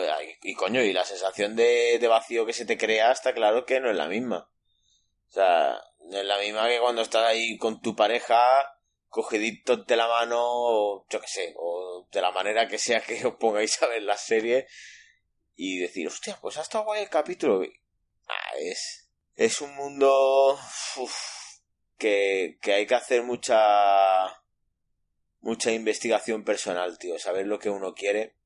S1: Y, coño, y la sensación de, de vacío que se te crea está claro que no es la misma. O sea, es la misma que cuando estás ahí con tu pareja, cogidito de la mano, o yo qué sé, o de la manera que sea que os pongáis a ver la serie y decir, hostia, pues ha estado guay el capítulo. Ah, es, es un mundo que, que hay que hacer mucha mucha investigación personal, tío, saber lo que uno quiere,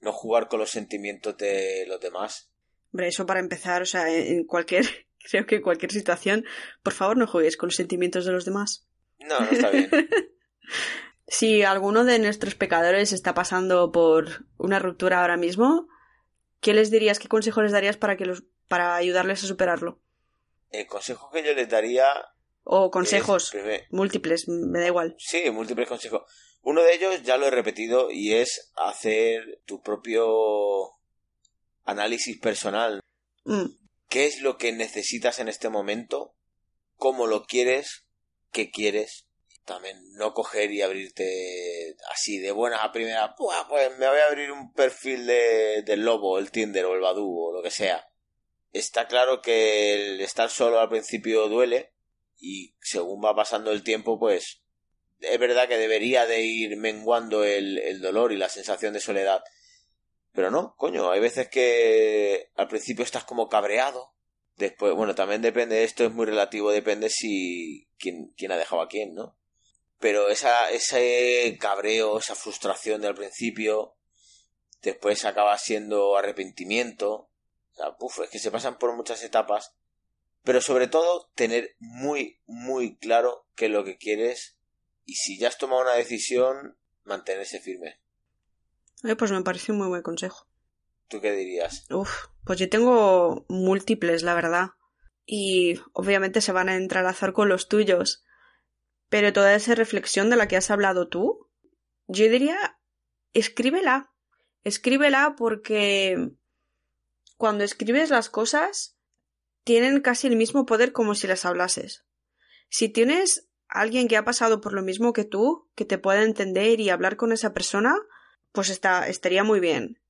S1: no jugar con los sentimientos de los demás.
S2: Hombre, eso para empezar, o sea, en cualquier Creo que en cualquier situación, por favor, no juegues con los sentimientos de los demás.
S1: No, no está bien.
S2: si alguno de nuestros pecadores está pasando por una ruptura ahora mismo, ¿qué les dirías, qué consejo les darías para, que los, para ayudarles a superarlo?
S1: El consejo que yo les daría.
S2: O consejos múltiples, me da igual.
S1: Sí, múltiples consejos. Uno de ellos ya lo he repetido y es hacer tu propio análisis personal. Mm qué es lo que necesitas en este momento, cómo lo quieres, qué quieres. También no coger y abrirte así de buenas a primeras, pues me voy a abrir un perfil de, del lobo, el Tinder o el Badu o lo que sea. Está claro que el estar solo al principio duele y según va pasando el tiempo, pues es verdad que debería de ir menguando el, el dolor y la sensación de soledad. Pero no, coño, hay veces que al principio estás como cabreado. Después, bueno, también depende, esto es muy relativo, depende si quién, quién ha dejado a quién, ¿no? Pero esa, ese cabreo, esa frustración del principio, después acaba siendo arrepentimiento. O sea, puf, es que se pasan por muchas etapas. Pero sobre todo, tener muy, muy claro qué es lo que quieres. Y si ya has tomado una decisión, mantenerse firme.
S2: Eh, pues me parece un muy buen consejo.
S1: ¿Tú qué dirías?
S2: Uf, pues yo tengo múltiples, la verdad. Y obviamente se van a entrelazar con los tuyos. Pero toda esa reflexión de la que has hablado tú, yo diría, escríbela. Escríbela porque cuando escribes las cosas tienen casi el mismo poder como si las hablases. Si tienes alguien que ha pasado por lo mismo que tú, que te pueda entender y hablar con esa persona, pues está, estaría muy bien.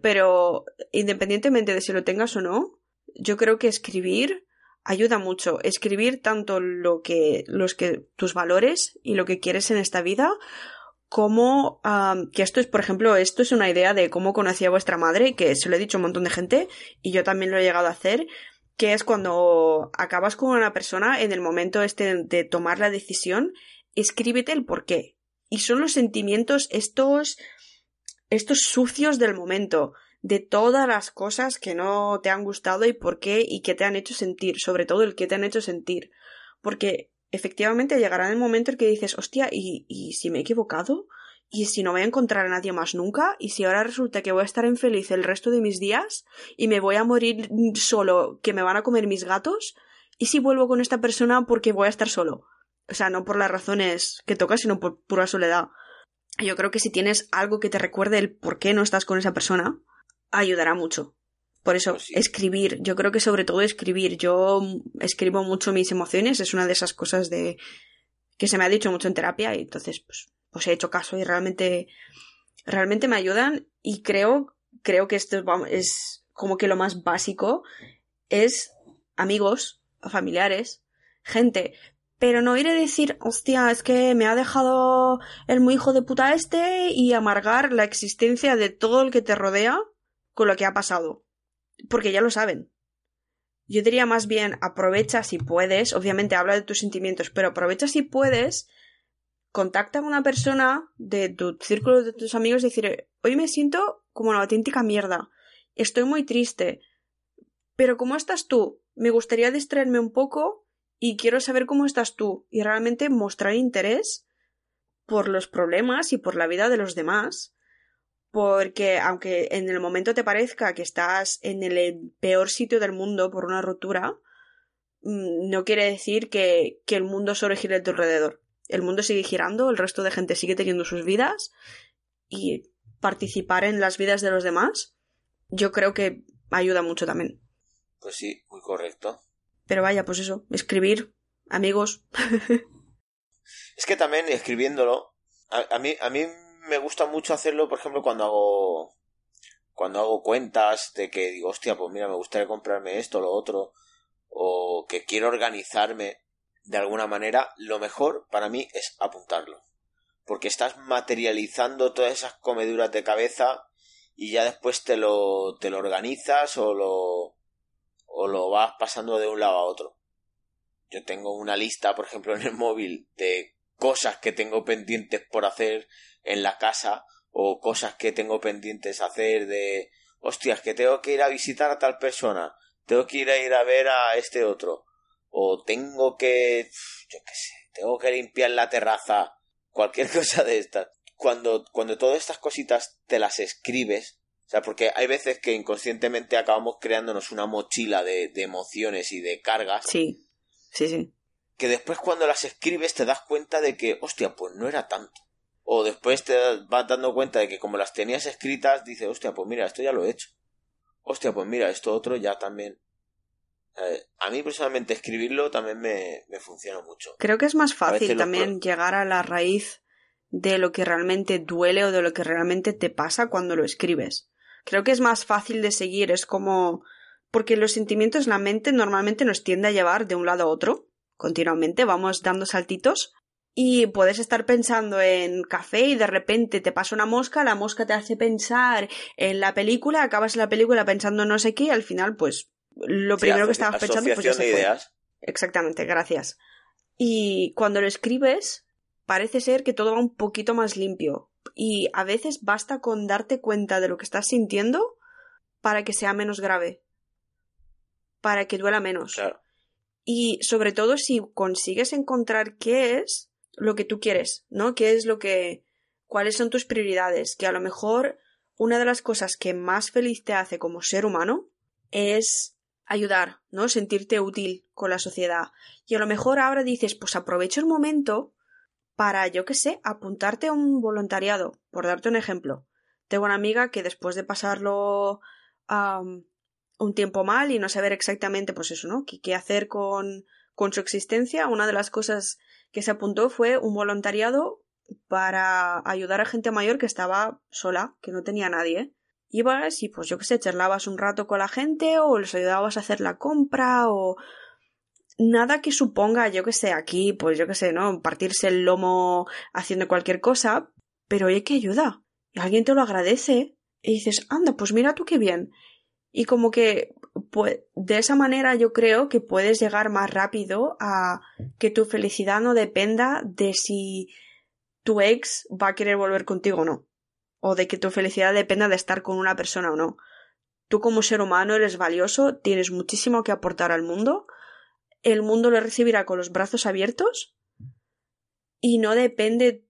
S2: Pero independientemente de si lo tengas o no, yo creo que escribir ayuda mucho. Escribir tanto lo que, los que, tus valores y lo que quieres en esta vida, como que esto es, por ejemplo, esto es una idea de cómo conocí a vuestra madre, que se lo he dicho a un montón de gente, y yo también lo he llegado a hacer, que es cuando acabas con una persona en el momento este de tomar la decisión, escríbete el por qué. Y son los sentimientos estos, estos sucios del momento de todas las cosas que no te han gustado y por qué y qué te han hecho sentir, sobre todo el que te han hecho sentir. Porque efectivamente llegará el momento en que dices, hostia, ¿y, ¿y si me he equivocado? ¿Y si no voy a encontrar a nadie más nunca? ¿Y si ahora resulta que voy a estar infeliz el resto de mis días? ¿Y me voy a morir solo, que me van a comer mis gatos? ¿Y si vuelvo con esta persona porque voy a estar solo? O sea, no por las razones que toca, sino por pura soledad. Yo creo que si tienes algo que te recuerde el por qué no estás con esa persona, ayudará mucho. Por eso,
S1: Pues sí.
S2: escribir, yo creo que sobre todo escribir. Yo escribo mucho mis emociones, es una de esas cosas de que se me ha dicho mucho en terapia y entonces pues, pues he hecho caso y realmente realmente me ayudan y creo creo que esto es como que lo más básico es amigos, familiares, gente, pero no ir a decir, hostia, es que me ha dejado el muy hijo de puta este y amargar la existencia de todo el que te rodea con lo que ha pasado. Porque ya lo saben. Yo diría más bien, aprovecha si puedes, obviamente habla de tus sentimientos, pero aprovecha si puedes, contacta a una persona de tu círculo de tus amigos y decir, hoy me siento como una auténtica mierda, estoy muy triste, pero ¿cómo estás tú? Me gustaría distraerme un poco y quiero saber cómo estás tú y realmente mostrar interés por los problemas y por la vida de los demás porque aunque en el momento te parezca que estás en el peor sitio del mundo por una ruptura, mm, no quiere decir que, que el mundo solo gire a tu alrededor. El mundo sigue girando, el resto de gente sigue teniendo sus vidas y participar en las vidas de los demás, yo creo que ayuda mucho también.
S1: Pues sí, muy correcto.
S2: Pero vaya, pues eso, escribir, amigos.
S1: Es que también escribiéndolo, a, a mí, a mí me gusta mucho hacerlo, por ejemplo, cuando hago cuando hago cuentas de que digo, hostia, pues mira, me gustaría comprarme esto, lo otro, o que quiero organizarme de alguna manera, lo mejor para mí es apuntarlo. Porque estás materializando todas esas comeduras de cabeza y ya después te lo, te lo organizas o lo, o lo vas pasando de un lado a otro. Yo tengo una lista, por ejemplo, en el móvil de cosas que tengo pendientes por hacer en la casa o cosas que tengo pendientes hacer de hostias que tengo que ir a visitar a tal persona tengo que ir a ir a ver a este otro o tengo que yo qué sé tengo que limpiar la terraza cualquier cosa de estas cuando cuando todas estas cositas te las escribes sea porque hay veces que inconscientemente acabamos creándonos una mochila de, de emociones y de cargas
S2: Sí, sí, sí.
S1: que después cuando las escribes te das cuenta de que, hostia, pues no era tanto. O después te vas dando cuenta de que como las tenías escritas, dices, hostia, pues mira, esto ya lo he hecho. Hostia, pues mira, esto otro ya también. Eh, a mí personalmente escribirlo también me, me funciona mucho.
S2: Creo que es más fácil también llegar a la raíz de lo que realmente duele o de lo que realmente te pasa cuando lo escribes. Creo que es más fácil de seguir, es como porque los sentimientos la mente normalmente nos tiende a llevar de un lado a otro continuamente, vamos dando saltitos y puedes estar pensando en café y de repente te pasa una mosca, la mosca te hace pensar en la película, acabas la película pensando en no sé qué y al final pues lo primero que estabas pensando pues ya se fue. Exactamente, gracias. Y cuando lo escribes parece ser que todo va un poquito más limpio y a veces basta con darte cuenta de lo que estás sintiendo para que sea menos grave, para que duela menos. Y sobre todo si consigues encontrar qué es lo que tú quieres, ¿no? ¿Qué es lo que cuáles son tus prioridades? Que a lo mejor una de las cosas que más feliz te hace como ser humano es ayudar, ¿no? Sentirte útil con la sociedad. Y a lo mejor ahora dices, pues aprovecho el momento para, yo qué sé, apuntarte a un voluntariado, por darte un ejemplo. Tengo una amiga que después de pasarlo un tiempo mal y no saber exactamente, pues eso, ¿no? ¿Qué, qué hacer con, con su existencia? Una de las cosas que se apuntó fue un voluntariado para ayudar a gente mayor que estaba sola, que no tenía nadie. Ibas y pues yo qué sé, charlabas un rato con la gente o les ayudabas a hacer la compra o nada que suponga, yo que sé, aquí, pues yo que sé, ¿no? Partirse el lomo haciendo cualquier cosa, pero oye, que ayuda. Y alguien te lo agradece y dices, anda, pues mira tú qué bien. Y como que, pues, de esa manera yo creo que puedes llegar más rápido a que tu felicidad no dependa de si tu ex va a querer volver contigo o no. O de que tu felicidad dependa de estar con una persona o no. Tú como ser humano eres valioso, tienes muchísimo que aportar al mundo el mundo lo recibirá con los brazos abiertos y no depende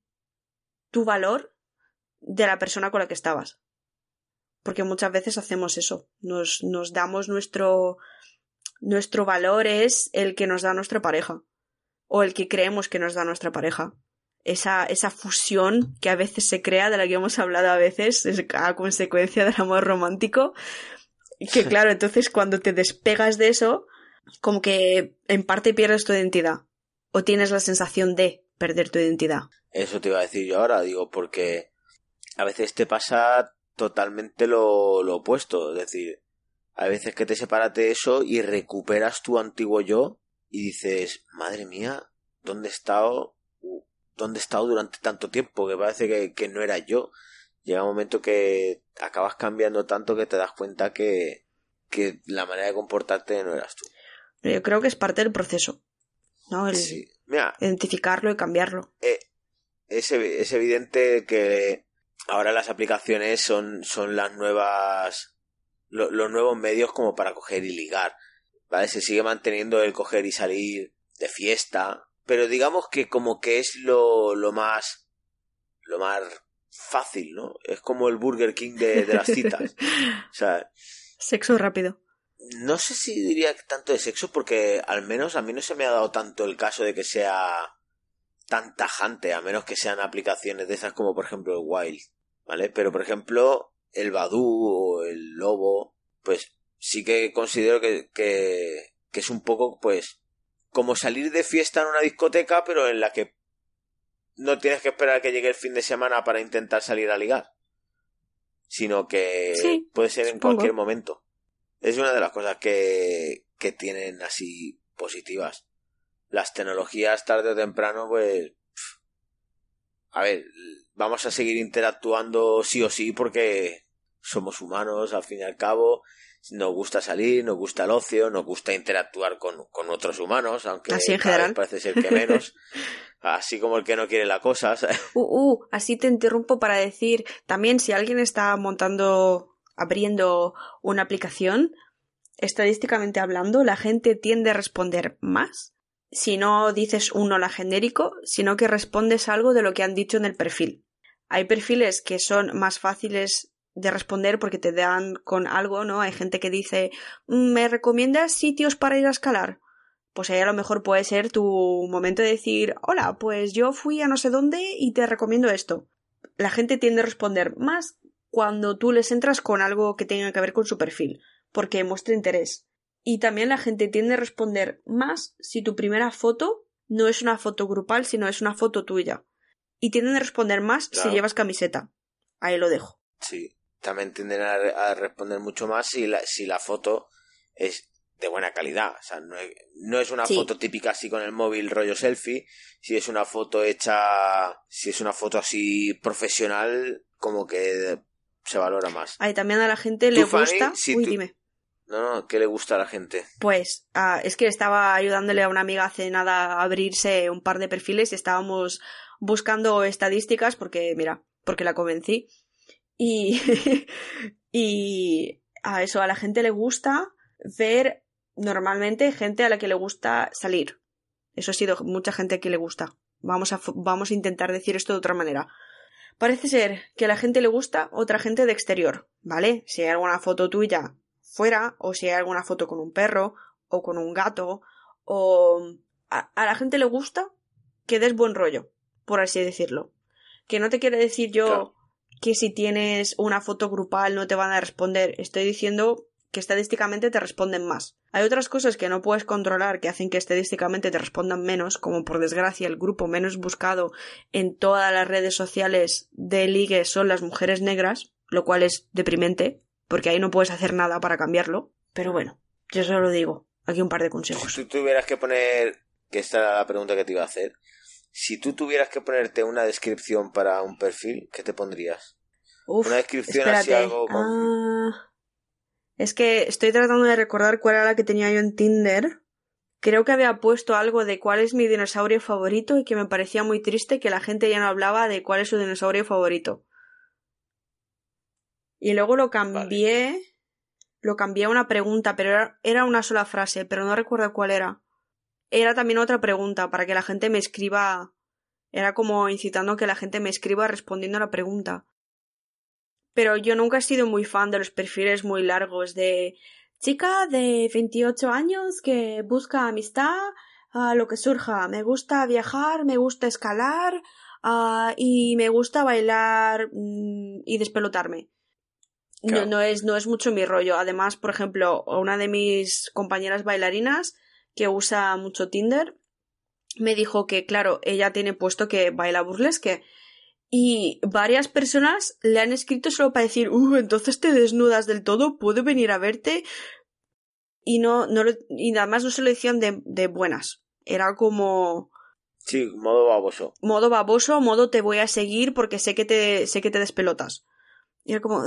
S2: tu valor de la persona con la que estabas. Porque muchas veces hacemos eso, nos, nos damos nuestro, nuestro valor es el que nos da nuestra pareja o el que creemos que nos da nuestra pareja. Esa, esa fusión que a veces se crea, de la que hemos hablado a veces, es a consecuencia del amor romántico. Que claro, entonces cuando te despegas de eso, como que en parte pierdes tu identidad o tienes la sensación de perder tu identidad.
S1: Eso te iba a decir yo ahora, digo, porque a veces te pasa totalmente lo, lo opuesto, es decir, a veces que te separas de eso y recuperas tu antiguo yo y dices, madre mía, ¿dónde he estado? ¿Dónde he estado durante tanto tiempo? Que parece que, que no era yo. Llega un momento que acabas cambiando tanto que te das cuenta que, que la manera de comportarte no eras tú.
S2: Yo creo que es parte del proceso, ¿no? El identificarlo y cambiarlo.
S1: Eh, es, es, evidente que ahora las aplicaciones son, son las nuevas, los nuevos medios como para coger y ligar, ¿vale? Se sigue manteniendo el coger y salir de fiesta, pero digamos que como que es lo, lo más, lo más fácil, ¿no? Es como el Burger King de, de las citas. o sea,
S2: Sexo rápido
S1: no sé si diría tanto de sexo porque al menos a mí no se me ha dado tanto el caso de que sea tan tajante, a menos que sean aplicaciones de esas como por ejemplo el Wild, ¿vale? Pero por ejemplo el Badu o el Lobo, pues sí que considero que, que, que es un poco pues como salir de fiesta en una discoteca pero en la que no tienes que esperar que llegue el fin de semana para intentar salir a ligar, sino que puede ser en cualquier momento es una de las cosas que, que tienen así positivas. Las tecnologías tarde o temprano, pues... A ver, vamos a seguir interactuando sí o sí porque somos humanos al fin y al cabo. Nos gusta salir, nos gusta el ocio, nos gusta interactuar con, con otros humanos, aunque
S2: así en general.
S1: parece ser que menos. así como el que no quiere la cosa.
S2: Uh, uh, así te interrumpo para decir también si alguien está montando abriendo una aplicación, estadísticamente hablando, la gente tiende a responder más si no dices un hola genérico, sino que respondes algo de lo que han dicho en el perfil. Hay perfiles que son más fáciles de responder porque te dan con algo, ¿no? Hay gente que dice, mm, ¿me recomiendas sitios para ir a escalar? Pues ahí a lo mejor puede ser tu momento de decir, hola, pues yo fui a no sé dónde y te recomiendo esto. La gente tiende a responder más cuando tú les entras con algo que tenga que ver con su perfil, porque muestra interés. Y también la gente tiende a responder más si tu primera foto no es una foto grupal, sino es una foto tuya. y tienden a responder más si llevas camiseta. Ahí lo dejo.
S1: Sí. También tienden a, a responder mucho más si la, si la foto es de buena calidad. O sea, no es, no es una
S2: Sí.
S1: foto típica así con el móvil rollo selfie. Si es una foto hecha, si es una foto así profesional, como que se valora más.
S2: Ahí también a la gente le
S1: Fanny,
S2: gusta.
S1: si
S2: Uy,
S1: tú-
S2: dime.
S1: No, no, ¿qué le gusta a la gente?
S2: Pues ah, es que estaba ayudándole a una amiga hace nada a abrirse un par de perfiles y estábamos buscando estadísticas porque, mira, porque la convencí. Y, y a eso, a la gente le gusta ver normalmente gente a la que le gusta salir. Eso ha sido mucha gente que le gusta. Vamos a, vamos a intentar decir esto de otra manera. Parece ser que a la gente le gusta otra gente de exterior, ¿vale? Si hay alguna foto tuya fuera, o si hay alguna foto con un perro, o con un gato, o a, a la gente le gusta que des buen rollo, por así decirlo. Que no te quiere decir yo
S1: Claro.
S2: que si tienes una foto grupal no te van a responder. Estoy diciendo que estadísticamente te responden más. Hay otras cosas que no puedes controlar que hacen que estadísticamente te respondan menos, como por desgracia el grupo menos buscado en todas las redes sociales de ligue son las mujeres negras, lo cual es deprimente, porque ahí no puedes hacer nada para cambiarlo. Pero bueno, yo solo digo, aquí un par de consejos.
S1: Si tú tuvieras que poner, que esta era la pregunta que te iba a hacer, si tú tuvieras que ponerte una descripción para un perfil, ¿qué te pondrías?
S2: Uf,
S1: Una descripción así algo con-
S2: Ah, es que estoy tratando de recordar cuál era la que tenía yo en Tinder. Creo que había puesto algo de cuál es mi dinosaurio favorito y que me parecía muy triste que la gente ya no hablaba de cuál es su dinosaurio favorito. Y luego lo cambié. Lo cambié a una pregunta, pero era, era una sola frase, pero no recuerdo cuál era. Era también otra pregunta para que la gente me escriba. Era como incitando a que la gente me escriba respondiendo a la pregunta. Pero yo nunca he sido muy fan de los perfiles muy largos de chica de 28 años que busca amistad a lo que surja. Me gusta viajar, me gusta escalar ah, y me gusta bailar mm, y despelotarme.
S1: Claro.
S2: No, no, es, no es mucho mi rollo. Además, por ejemplo, una de mis compañeras bailarinas que usa mucho Tinder me dijo que, claro, ella tiene puesto que baila burlesque. Y varias personas le han escrito solo para decir, uh, entonces te desnudas del todo, puedo venir a verte. Y no, no lo- y además no se lo decían de, de buenas. Era como
S1: Sí, modo baboso.
S2: modo baboso, modo te voy a seguir porque sé que te, sé que te despelotas. Y era como,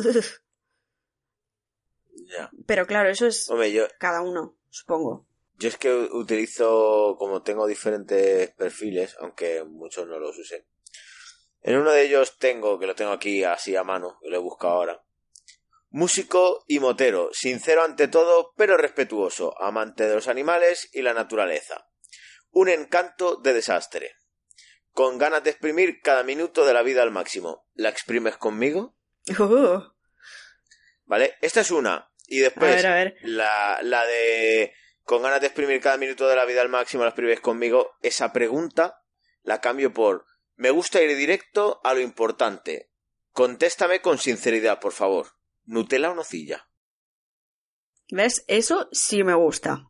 S1: Ya.
S2: pero claro, eso es
S1: Hombre, yo,
S2: cada uno, supongo.
S1: yo es que utilizo, como tengo diferentes perfiles, aunque muchos no los use. En uno de ellos tengo, que lo tengo aquí así a mano, que lo he buscado ahora. Músico y motero, sincero ante todo, pero respetuoso, amante de los animales y la naturaleza. Un encanto de desastre. Con ganas de exprimir cada minuto de la vida al máximo. ¿La exprimes conmigo?
S2: Uh,
S1: ¿Vale? Esta es una. Y
S2: a
S1: después,
S2: ver, a ver.
S1: la, la de con ganas de exprimir cada minuto de la vida al máximo la exprimes conmigo, esa pregunta la cambio por me gusta ir directo a lo importante. Contéstame con sinceridad, por favor. ¿Nutella o nocilla?
S2: ¿Ves? Eso sí me gusta.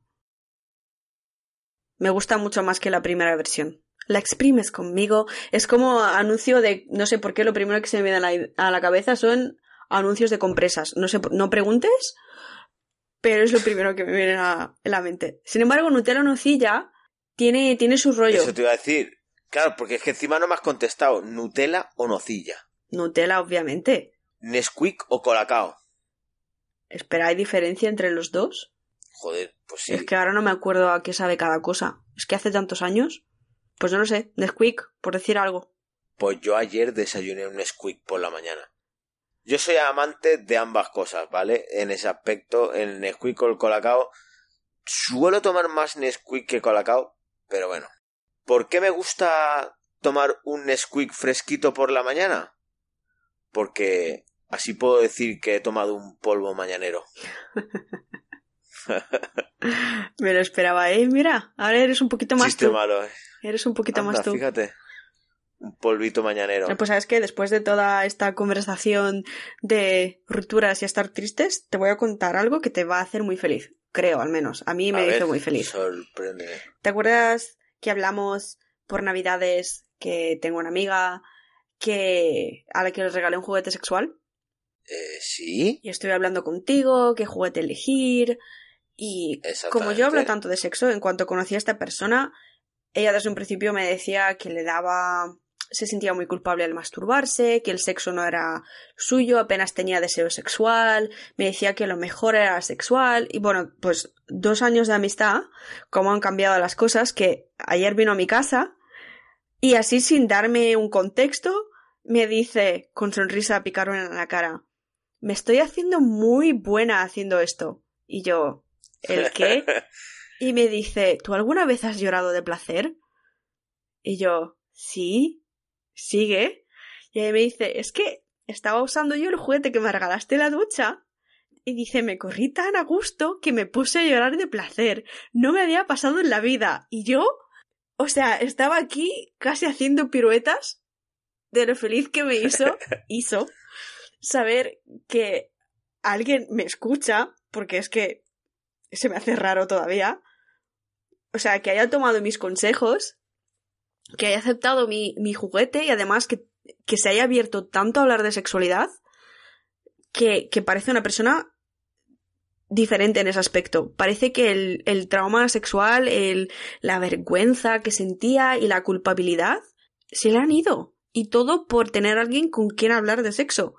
S2: Me gusta mucho más que la primera versión. La exprimes conmigo. Es como anuncio de. No sé por qué lo primero que se me viene a la, a la cabeza son anuncios de compresas. No sé, no preguntes, pero es lo primero que me viene a la mente. Sin embargo, Nutella o Nocilla tiene, tiene su rollo.
S1: Eso te iba a decir. Claro, porque es que encima no me has contestado. ¿Nutella o nocilla?
S2: Nutella, obviamente.
S1: ¿Nesquik o colacao?
S2: Espera, ¿hay diferencia entre los dos?
S1: Joder, pues sí.
S2: Es que ahora no me acuerdo a qué sabe cada cosa. Es que hace tantos años. Pues no lo sé. Nesquik, por decir algo.
S1: Pues yo ayer desayuné un Nesquik por la mañana. Yo soy amante de ambas cosas, ¿vale? En ese aspecto, el Nesquik o el Colacao. Suelo tomar más Nesquik que Colacao, pero bueno. ¿Por qué me gusta tomar un Nesquik fresquito por la mañana? Porque así puedo decir que he tomado un polvo mañanero.
S2: Me lo esperaba, ¿eh? Mira, ahora eres un poquito más
S1: Chiste
S2: tú.
S1: malo, ¿eh?
S2: Eres un poquito
S1: Anda,
S2: más tú.
S1: fíjate. Un polvito mañanero.
S2: Pues sabes que después de toda esta conversación de rupturas y estar tristes, te voy a contar algo que te va a hacer muy feliz. Creo, al menos. A mí me
S1: A
S2: hizo
S1: ver,
S2: muy feliz.
S1: Sorprende.
S2: ¿Te acuerdas que hablamos por Navidades que tengo una amiga que a la que les regalé un juguete sexual
S1: Eh, sí.
S2: y estoy hablando contigo, qué juguete elegir. Y como yo hablo tanto de sexo, en cuanto conocí a esta persona, ella desde un principio me decía que le daba. Se sentía muy culpable al masturbarse, que el sexo no era suyo, apenas tenía deseo sexual, me decía que lo mejor era sexual, y bueno, pues dos años de amistad, cómo han cambiado las cosas, que ayer vino a mi casa y así sin darme un contexto, me dice con sonrisa picarona en la cara, me estoy haciendo muy buena haciendo esto. Y yo, ¿el qué? Y me dice, ¿tú alguna vez has llorado de placer? Y yo, sí, sigue. Y ahí me dice, es que estaba usando yo el juguete que me regalaste en la ducha. Y dice, me corrí tan a gusto que me puse a llorar de placer. No me había pasado en la vida. Y yo, o sea, estaba aquí casi haciendo piruetas de lo feliz que me hizo, hizo saber que alguien me escucha, porque es que se me hace raro todavía. O sea, que haya tomado mis consejos, que haya aceptado mi, mi juguete y además que, que se haya abierto tanto a hablar de sexualidad que, que parece una persona diferente en ese aspecto. Parece que el, el trauma sexual, el, la vergüenza que sentía y la culpabilidad se le han ido. Y todo por tener a alguien con quien hablar de sexo.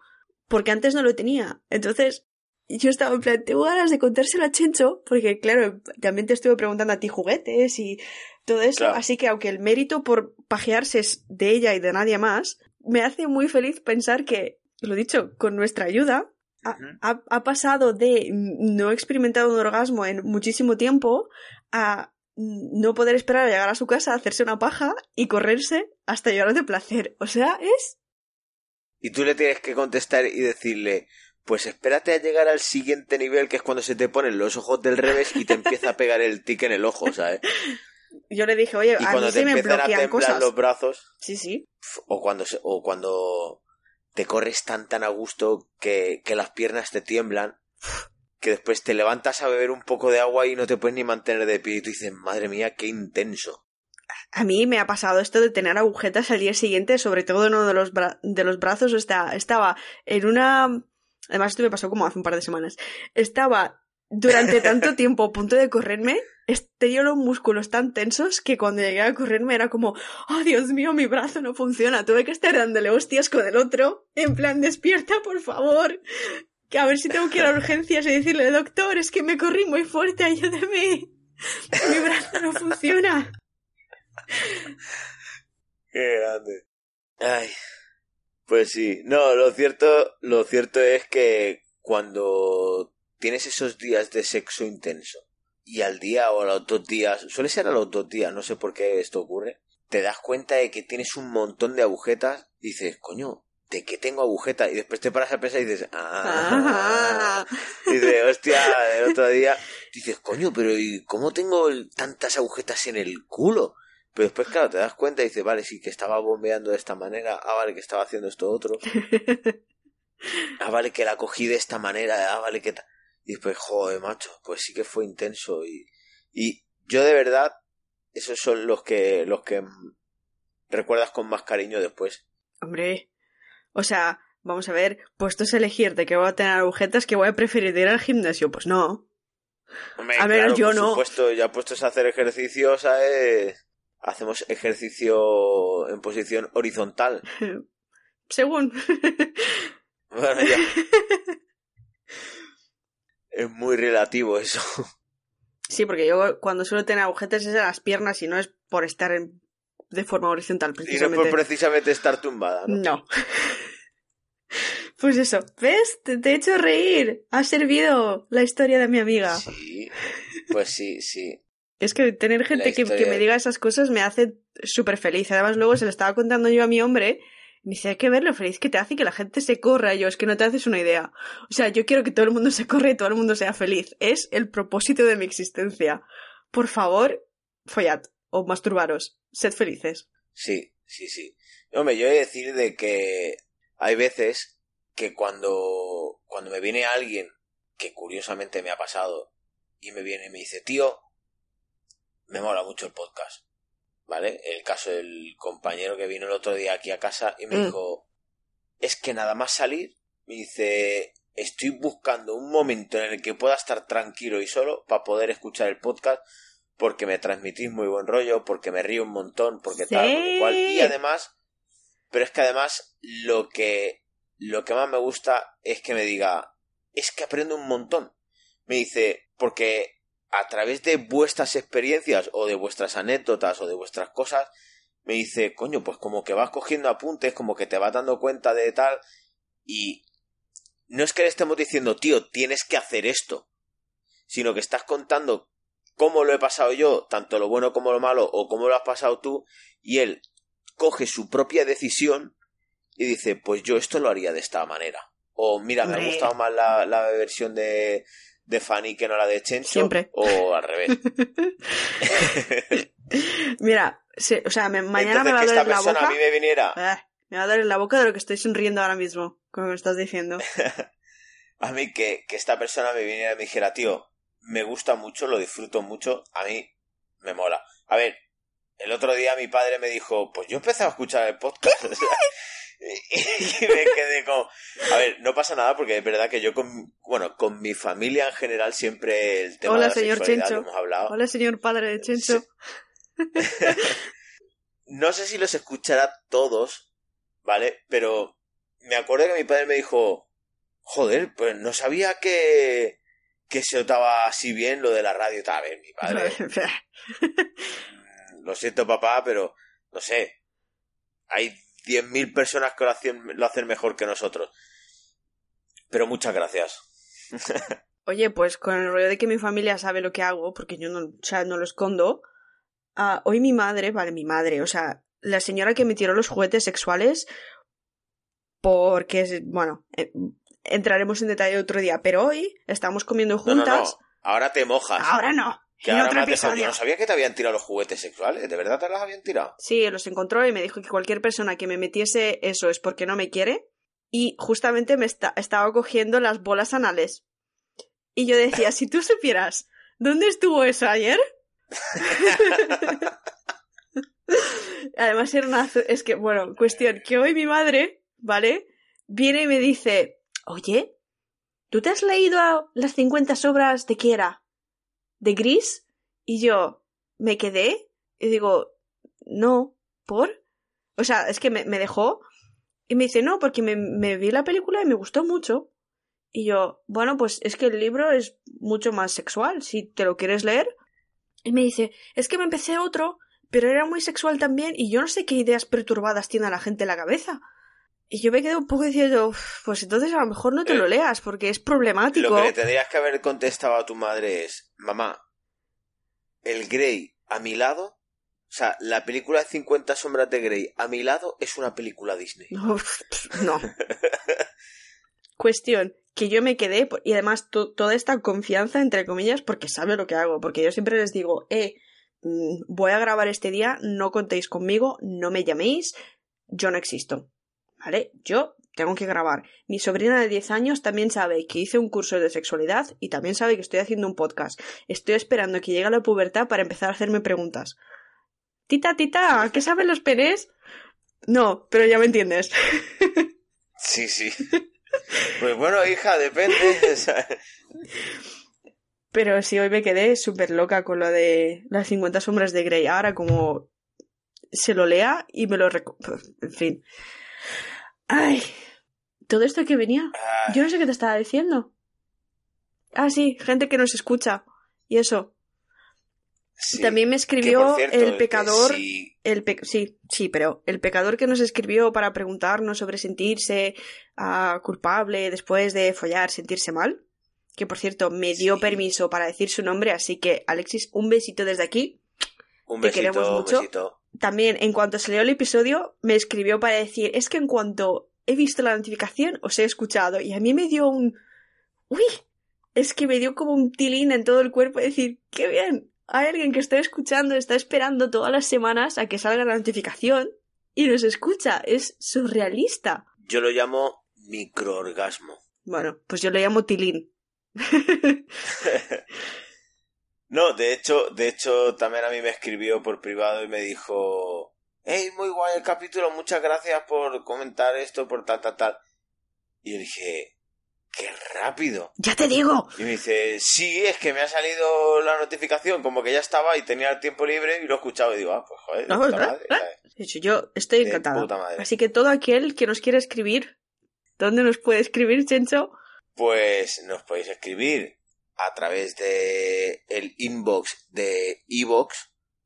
S2: Porque antes no lo tenía. Entonces, yo estaba en plan, tengo ganas de contárselo a Chencho, porque claro, también te estuve preguntando a ti juguetes y todo eso.
S1: Claro.
S2: Así que aunque el mérito por pajearse es de ella y de nadie más, me hace muy feliz pensar que, lo dicho, con nuestra ayuda, ha,
S1: Ujú.
S2: ha- ha pasado de no experimentar un orgasmo en muchísimo tiempo a no poder esperar a llegar a su casa, hacerse una paja y correrse hasta llorar de placer. O sea, es
S1: Y tú le tienes que contestar y decirle, pues espérate a llegar al siguiente nivel, que es cuando se te ponen los ojos del revés y te empieza a pegar el tic en el ojo, ¿sabes?
S2: yo le dije, oye,
S1: Y
S2: a
S1: cuando
S2: mí
S1: te
S2: se me
S1: empiezan a
S2: bloquean
S1: temblar
S2: cosas.
S1: los brazos,
S2: Sí, sí.
S1: o cuando, o cuando te corres tan tan a gusto que, que las piernas te tiemblan, que después te levantas a beber un poco de agua y no te puedes ni mantener de pie y tú dices, madre mía, qué intenso.
S2: A mí me ha pasado esto de tener agujetas al día siguiente, sobre todo en uno de los, bra- de los brazos. Esta- estaba en una... Además, esto me pasó como hace un par de semanas. Estaba durante tanto tiempo a punto de correrme, tenía los músculos tan tensos que cuando llegué a correrme era como, oh Dios mío, mi brazo no funciona. Tuve que estar dándole hostias con el otro, en plan, despierta, por favor. Que a ver si tengo que ir a urgencias y decirle, doctor, es que me corrí muy fuerte, ayúdeme. Mi brazo no funciona.
S1: Qué grande. Ay. Pues sí. No, lo cierto, lo cierto es que cuando tienes esos días de sexo intenso y al día o a los dos días, suele ser a los dos días, no sé por qué esto ocurre, te das cuenta de que tienes un montón de agujetas y dices, coño, ¿de qué tengo agujetas? Y después te paras a pensar y dices, ah.
S2: Ah.
S1: Y dices, hostia, el otro día dices, coño, pero ¿y cómo tengo tantas agujetas en el culo? Pero después, claro, te das cuenta y dices, vale, sí, que estaba bombeando de esta manera, ah, vale, que estaba haciendo esto otro, ah, vale, que la cogí de esta manera, ah, vale, que... ta-". Y después, joder, macho, pues sí que fue intenso y... Y yo de verdad, esos son los que, los que recuerdas con más cariño después.
S2: Hombre, o sea, vamos a ver, puestos a elegir de que voy a tener agujetas, que voy a preferir ir al gimnasio, pues no.
S1: Hombre,
S2: A ver, yo
S1: por
S2: no.
S1: supuesto, ya puestos a hacer ejercicio, ¿sabes? Hacemos ejercicio en posición horizontal.
S2: Según.
S1: Bueno, ya. Es muy relativo eso.
S2: sí, porque yo cuando suelo tener agujetas es en las piernas y no es por estar en- de forma horizontal,
S1: Y no
S2: precisamente.
S1: por precisamente estar tumbada, ¿no?
S2: No. Pues eso, ¿ves? Te, te he hecho reír. Ha servido la historia de mi amiga.
S1: Sí, pues sí, sí.
S2: Es que tener gente que, que me diga esas cosas me hace súper feliz. Además, luego se lo estaba contando yo a mi hombre. Me dice, hay que ver lo feliz que te hace que la gente se corra. Yo, es que no te haces una idea. O sea, yo quiero que todo el mundo se corra y todo el mundo sea feliz. Es el propósito de mi existencia. Por favor, follad o masturbaros. Sed felices.
S1: Sí, sí, sí. Hombre, yo he de decir de que hay veces que cuando, cuando me viene alguien, que curiosamente me ha pasado, y me viene y me dice, tío, me mola mucho el podcast. ¿Vale? El caso del compañero que vino el otro día aquí a casa y me
S2: Mm.
S1: dijo, es que nada más salir, me dice, estoy buscando un momento en el que pueda estar tranquilo y solo para poder escuchar el podcast porque me transmitís muy buen rollo, porque me río un montón, porque tal, porque cual. Y además, pero es que además lo que, lo que más me gusta es que me diga, es que aprendo un montón. Me dice, porque a través de vuestras experiencias o de vuestras anécdotas o de vuestras cosas, me dice, coño, pues como que vas cogiendo apuntes, como que te vas dando cuenta de tal, y no es que le estemos diciendo, tío, tienes que hacer esto, sino que estás contando cómo lo he pasado yo, tanto lo bueno como lo malo, o cómo lo has pasado tú, y él coge su propia decisión y dice, pues yo esto lo haría de esta manera. O mira, me ha gustado más la, la versión de, de Fanny que no la de Chencho.
S2: Siempre.
S1: O al revés.
S2: Mira, se- o sea, me- mañana me
S1: Entonces,
S2: va a doler la boca.
S1: a mí me viniera,
S2: me va a doler la boca de lo que estoy sonriendo ahora mismo, como me estás diciendo.
S1: a mí que, que esta persona me viniera y me dijera, tío, me gusta mucho, lo disfruto mucho, a mí me mola. A ver, el otro día mi padre me dijo, pues yo empecé a escuchar el podcast. y me quedé como, a ver, no pasa nada porque es verdad que yo con, bueno, con mi familia en general siempre el tema
S2: Hola,
S1: de la
S2: señor
S1: sexualidad lo hemos hablado.
S2: Hola, señor padre de Chencho.
S1: No sé si los escuchará todos, ¿vale? Pero me acuerdo que mi padre me dijo, joder, pues no sabía que, que se notaba así bien lo de la radio. A ver, mi padre, mm, lo siento papá, pero no sé, hay 10.000 personas que lo hacen, lo hacen mejor que nosotros. Pero muchas gracias.
S2: Oye, pues con el rollo de que mi familia sabe lo que hago, porque yo no, o sea, no lo escondo, ah, hoy mi madre, vale, mi madre, o sea, la señora que me tiró los juguetes sexuales, porque, es- bueno, eh, entraremos en detalle otro día, pero hoy estamos comiendo
S1: No, no,
S2: juntas.
S1: no, ahora te mojas.
S2: Ahora no,
S1: que ahora
S2: otro episodio.
S1: No sabía que te habían tirado los juguetes sexuales. ¿De verdad te los habían tirado?
S2: Sí, los encontró y me dijo que cualquier persona que me metiese eso es porque no me quiere. Y justamente me esta- estaba cogiendo las bolas anales. Y yo decía, si tú supieras, ¿dónde estuvo eso ayer? Además era una... Es que, bueno, cuestión, que hoy mi madre, ¿vale? Viene y me dice, oye, ¿tú te has leído las 50 obras de qué era? ¿De Gris? Y yo me quedé y digo, no, ¿por? O sea, es que me, dejó y me dice, no, porque me, me vi la película y me gustó mucho. Y yo, bueno, pues es que el libro es mucho más sexual, si te lo quieres leer. Y me dice, es que me empecé otro, pero era muy sexual también y yo no sé qué ideas perturbadas tiene la gente en la cabeza. Y yo me quedé un poco diciendo, "Uf, pues entonces a lo mejor no te
S1: Eh,
S2: lo leas porque es problemático.
S1: Lo que le tendrías que haber contestado a tu madre es, mamá, el Grey a mi lado, o sea, la película de 50 sombras de Grey a mi lado es una película Disney.
S2: No, no. Cuestión, que yo me quedé, y además to- toda esta confianza, entre comillas, porque sabe lo que hago, porque yo siempre les digo, eh, mm, voy a grabar este día, no contéis conmigo, no me llaméis, yo no existo. ¿Vale? Yo tengo que grabar. Mi sobrina de 10 años también sabe que hice un curso de sexualidad y también sabe que estoy haciendo un podcast. Estoy esperando que llegue la pubertad para empezar a hacerme preguntas. Tita, tita, ¿qué saben los penes? No, pero ya me entiendes.
S1: Sí, sí. Pues bueno, hija, depende.
S2: Pero sí, hoy me quedé súper loca con lo de las 50 sombras de Grey. Ahora como se lo lea y me lo... En fin. Ay. Todo esto que venía.
S1: ah,
S2: Yo no sé qué te estaba diciendo. Ah, sí, gente que nos escucha. Y eso.
S1: sí.
S2: También me escribió
S1: cierto,
S2: el pecador...
S1: si-
S2: El pe- sí, sí, pero el pecador que nos escribió para preguntarnos sobre sentirse ah, culpable después de follar, sentirse mal, que por cierto me dio
S1: Sí.
S2: permiso para decir su nombre, así que Alexis, un besito desde aquí.
S1: un
S2: te
S1: besito,
S2: queremos
S1: un
S2: mucho.
S1: besito.
S2: También, en cuanto se leyó el episodio, me escribió para decir, es que en cuanto he visto la notificación, os he escuchado, y a mí me dio un... ¡Uy! Es que me dio como un tilín en todo el cuerpo, decir, ¡qué bien! Hay alguien que está escuchando, está esperando todas las semanas a que salga la notificación y nos escucha. Es surrealista.
S1: Yo lo llamo microorgasmo.
S2: Bueno, pues yo le llamo tilín.
S1: No, de hecho, de hecho, también a mí me escribió por privado y me dijo, hey, muy guay el capítulo, muchas gracias por comentar esto, por tal, tal, tal. Y yo dije, qué rápido.
S2: Ya te digo.
S1: Y me dice, sí, es que me ha salido la notificación, como que ya estaba y tenía el tiempo libre y lo he escuchado y digo, ah, pues joder, de
S2: No,
S1: puta
S2: ¿verdad?
S1: madre.
S2: De hecho, yo estoy
S1: madre.
S2: Así que todo aquel que nos quiera escribir, ¿dónde nos puede escribir, Chencho?
S1: Pues nos podéis escribir a través de el inbox de iVoox.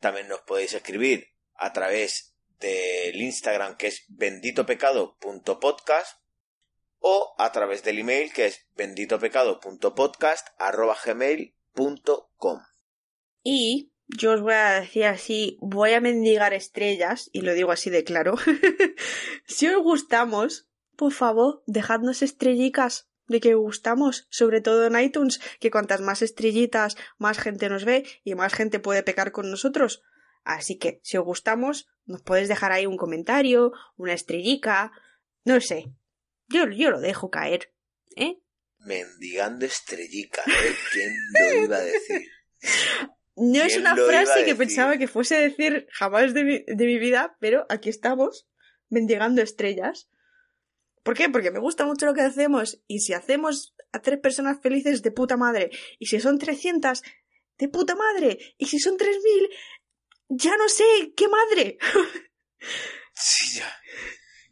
S1: También nos podéis escribir a través del Instagram que es benditopecado.podcast o a través del email que es benditopecado.podcast@gmail.com.
S2: Y yo os voy a decir así, voy a mendigar estrellas, y lo digo así de claro. si os gustamos, por favor, dejadnos estrellicas de que os gustamos, sobre todo en iTunes, que cuantas más estrellitas, más gente nos ve y más gente puede pecar con nosotros. Así que, si os gustamos, nos podéis dejar ahí un comentario, una estrellica, no sé. Yo, yo lo dejo caer, ¿eh?
S1: Mendigando estrellica, ¿eh? ¿Quién lo iba a decir?
S2: No es
S1: ¿Quién
S2: una frase que pensaba que fuese a decir jamás de mi, de mi vida, pero aquí estamos, mendigando estrellas. ¿Por qué? Porque me gusta mucho lo que hacemos y si hacemos a tres personas felices de puta madre y si son 300 de puta madre y si son 3000 ya no sé qué madre.
S1: Sí, ya.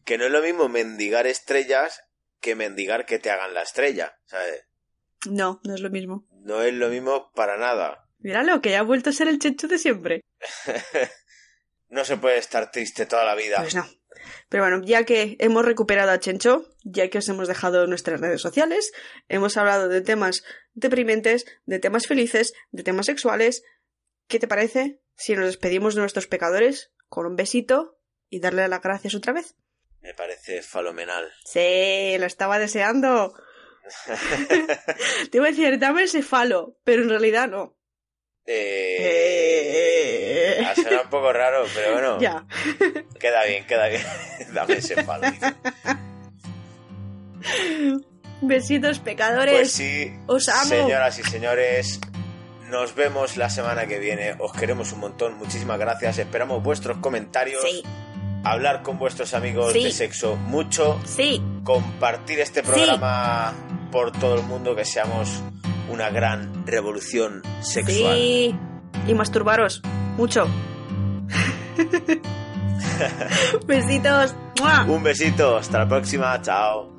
S1: Que no es lo mismo mendigar estrellas que mendigar que te hagan la estrella, ¿sabes?
S2: No, no es lo mismo.
S1: No es lo mismo para nada.
S2: Míralo, que ya ha vuelto a ser el chencho de siempre.
S1: No se puede estar triste toda la vida.
S2: Pues no. Pero bueno, ya que hemos recuperado a Chencho, ya que os hemos dejado nuestras redes sociales, hemos hablado de temas deprimentes, de temas felices, de temas sexuales. ¿Qué te parece si nos despedimos de nuestros pecadores con un besito y darle las gracias otra vez?
S1: Me parece falomenal.
S2: Sí, lo estaba deseando. te iba a decir, dame ese falo, pero en realidad no.
S1: Eh...
S2: Eh.
S1: Ha sonado un poco raro, pero bueno,
S2: Ya.
S1: queda bien, queda bien. Dame ese palo.
S2: Besitos, pecadores.
S1: Pues sí,
S2: Os amo.
S1: señoras y señores, nos vemos la semana que viene. Os queremos un montón, muchísimas gracias. Esperamos vuestros comentarios.
S2: Sí,
S1: Hablar con vuestros amigos
S2: Sí.
S1: de sexo mucho.
S2: sí,
S1: Compartir este programa por todo el mundo, que seamos una gran revolución sexual.
S2: sí. Y masturbaros. Mucho. Besitos. ¡Mua!
S1: Un besito, hasta la próxima, chao.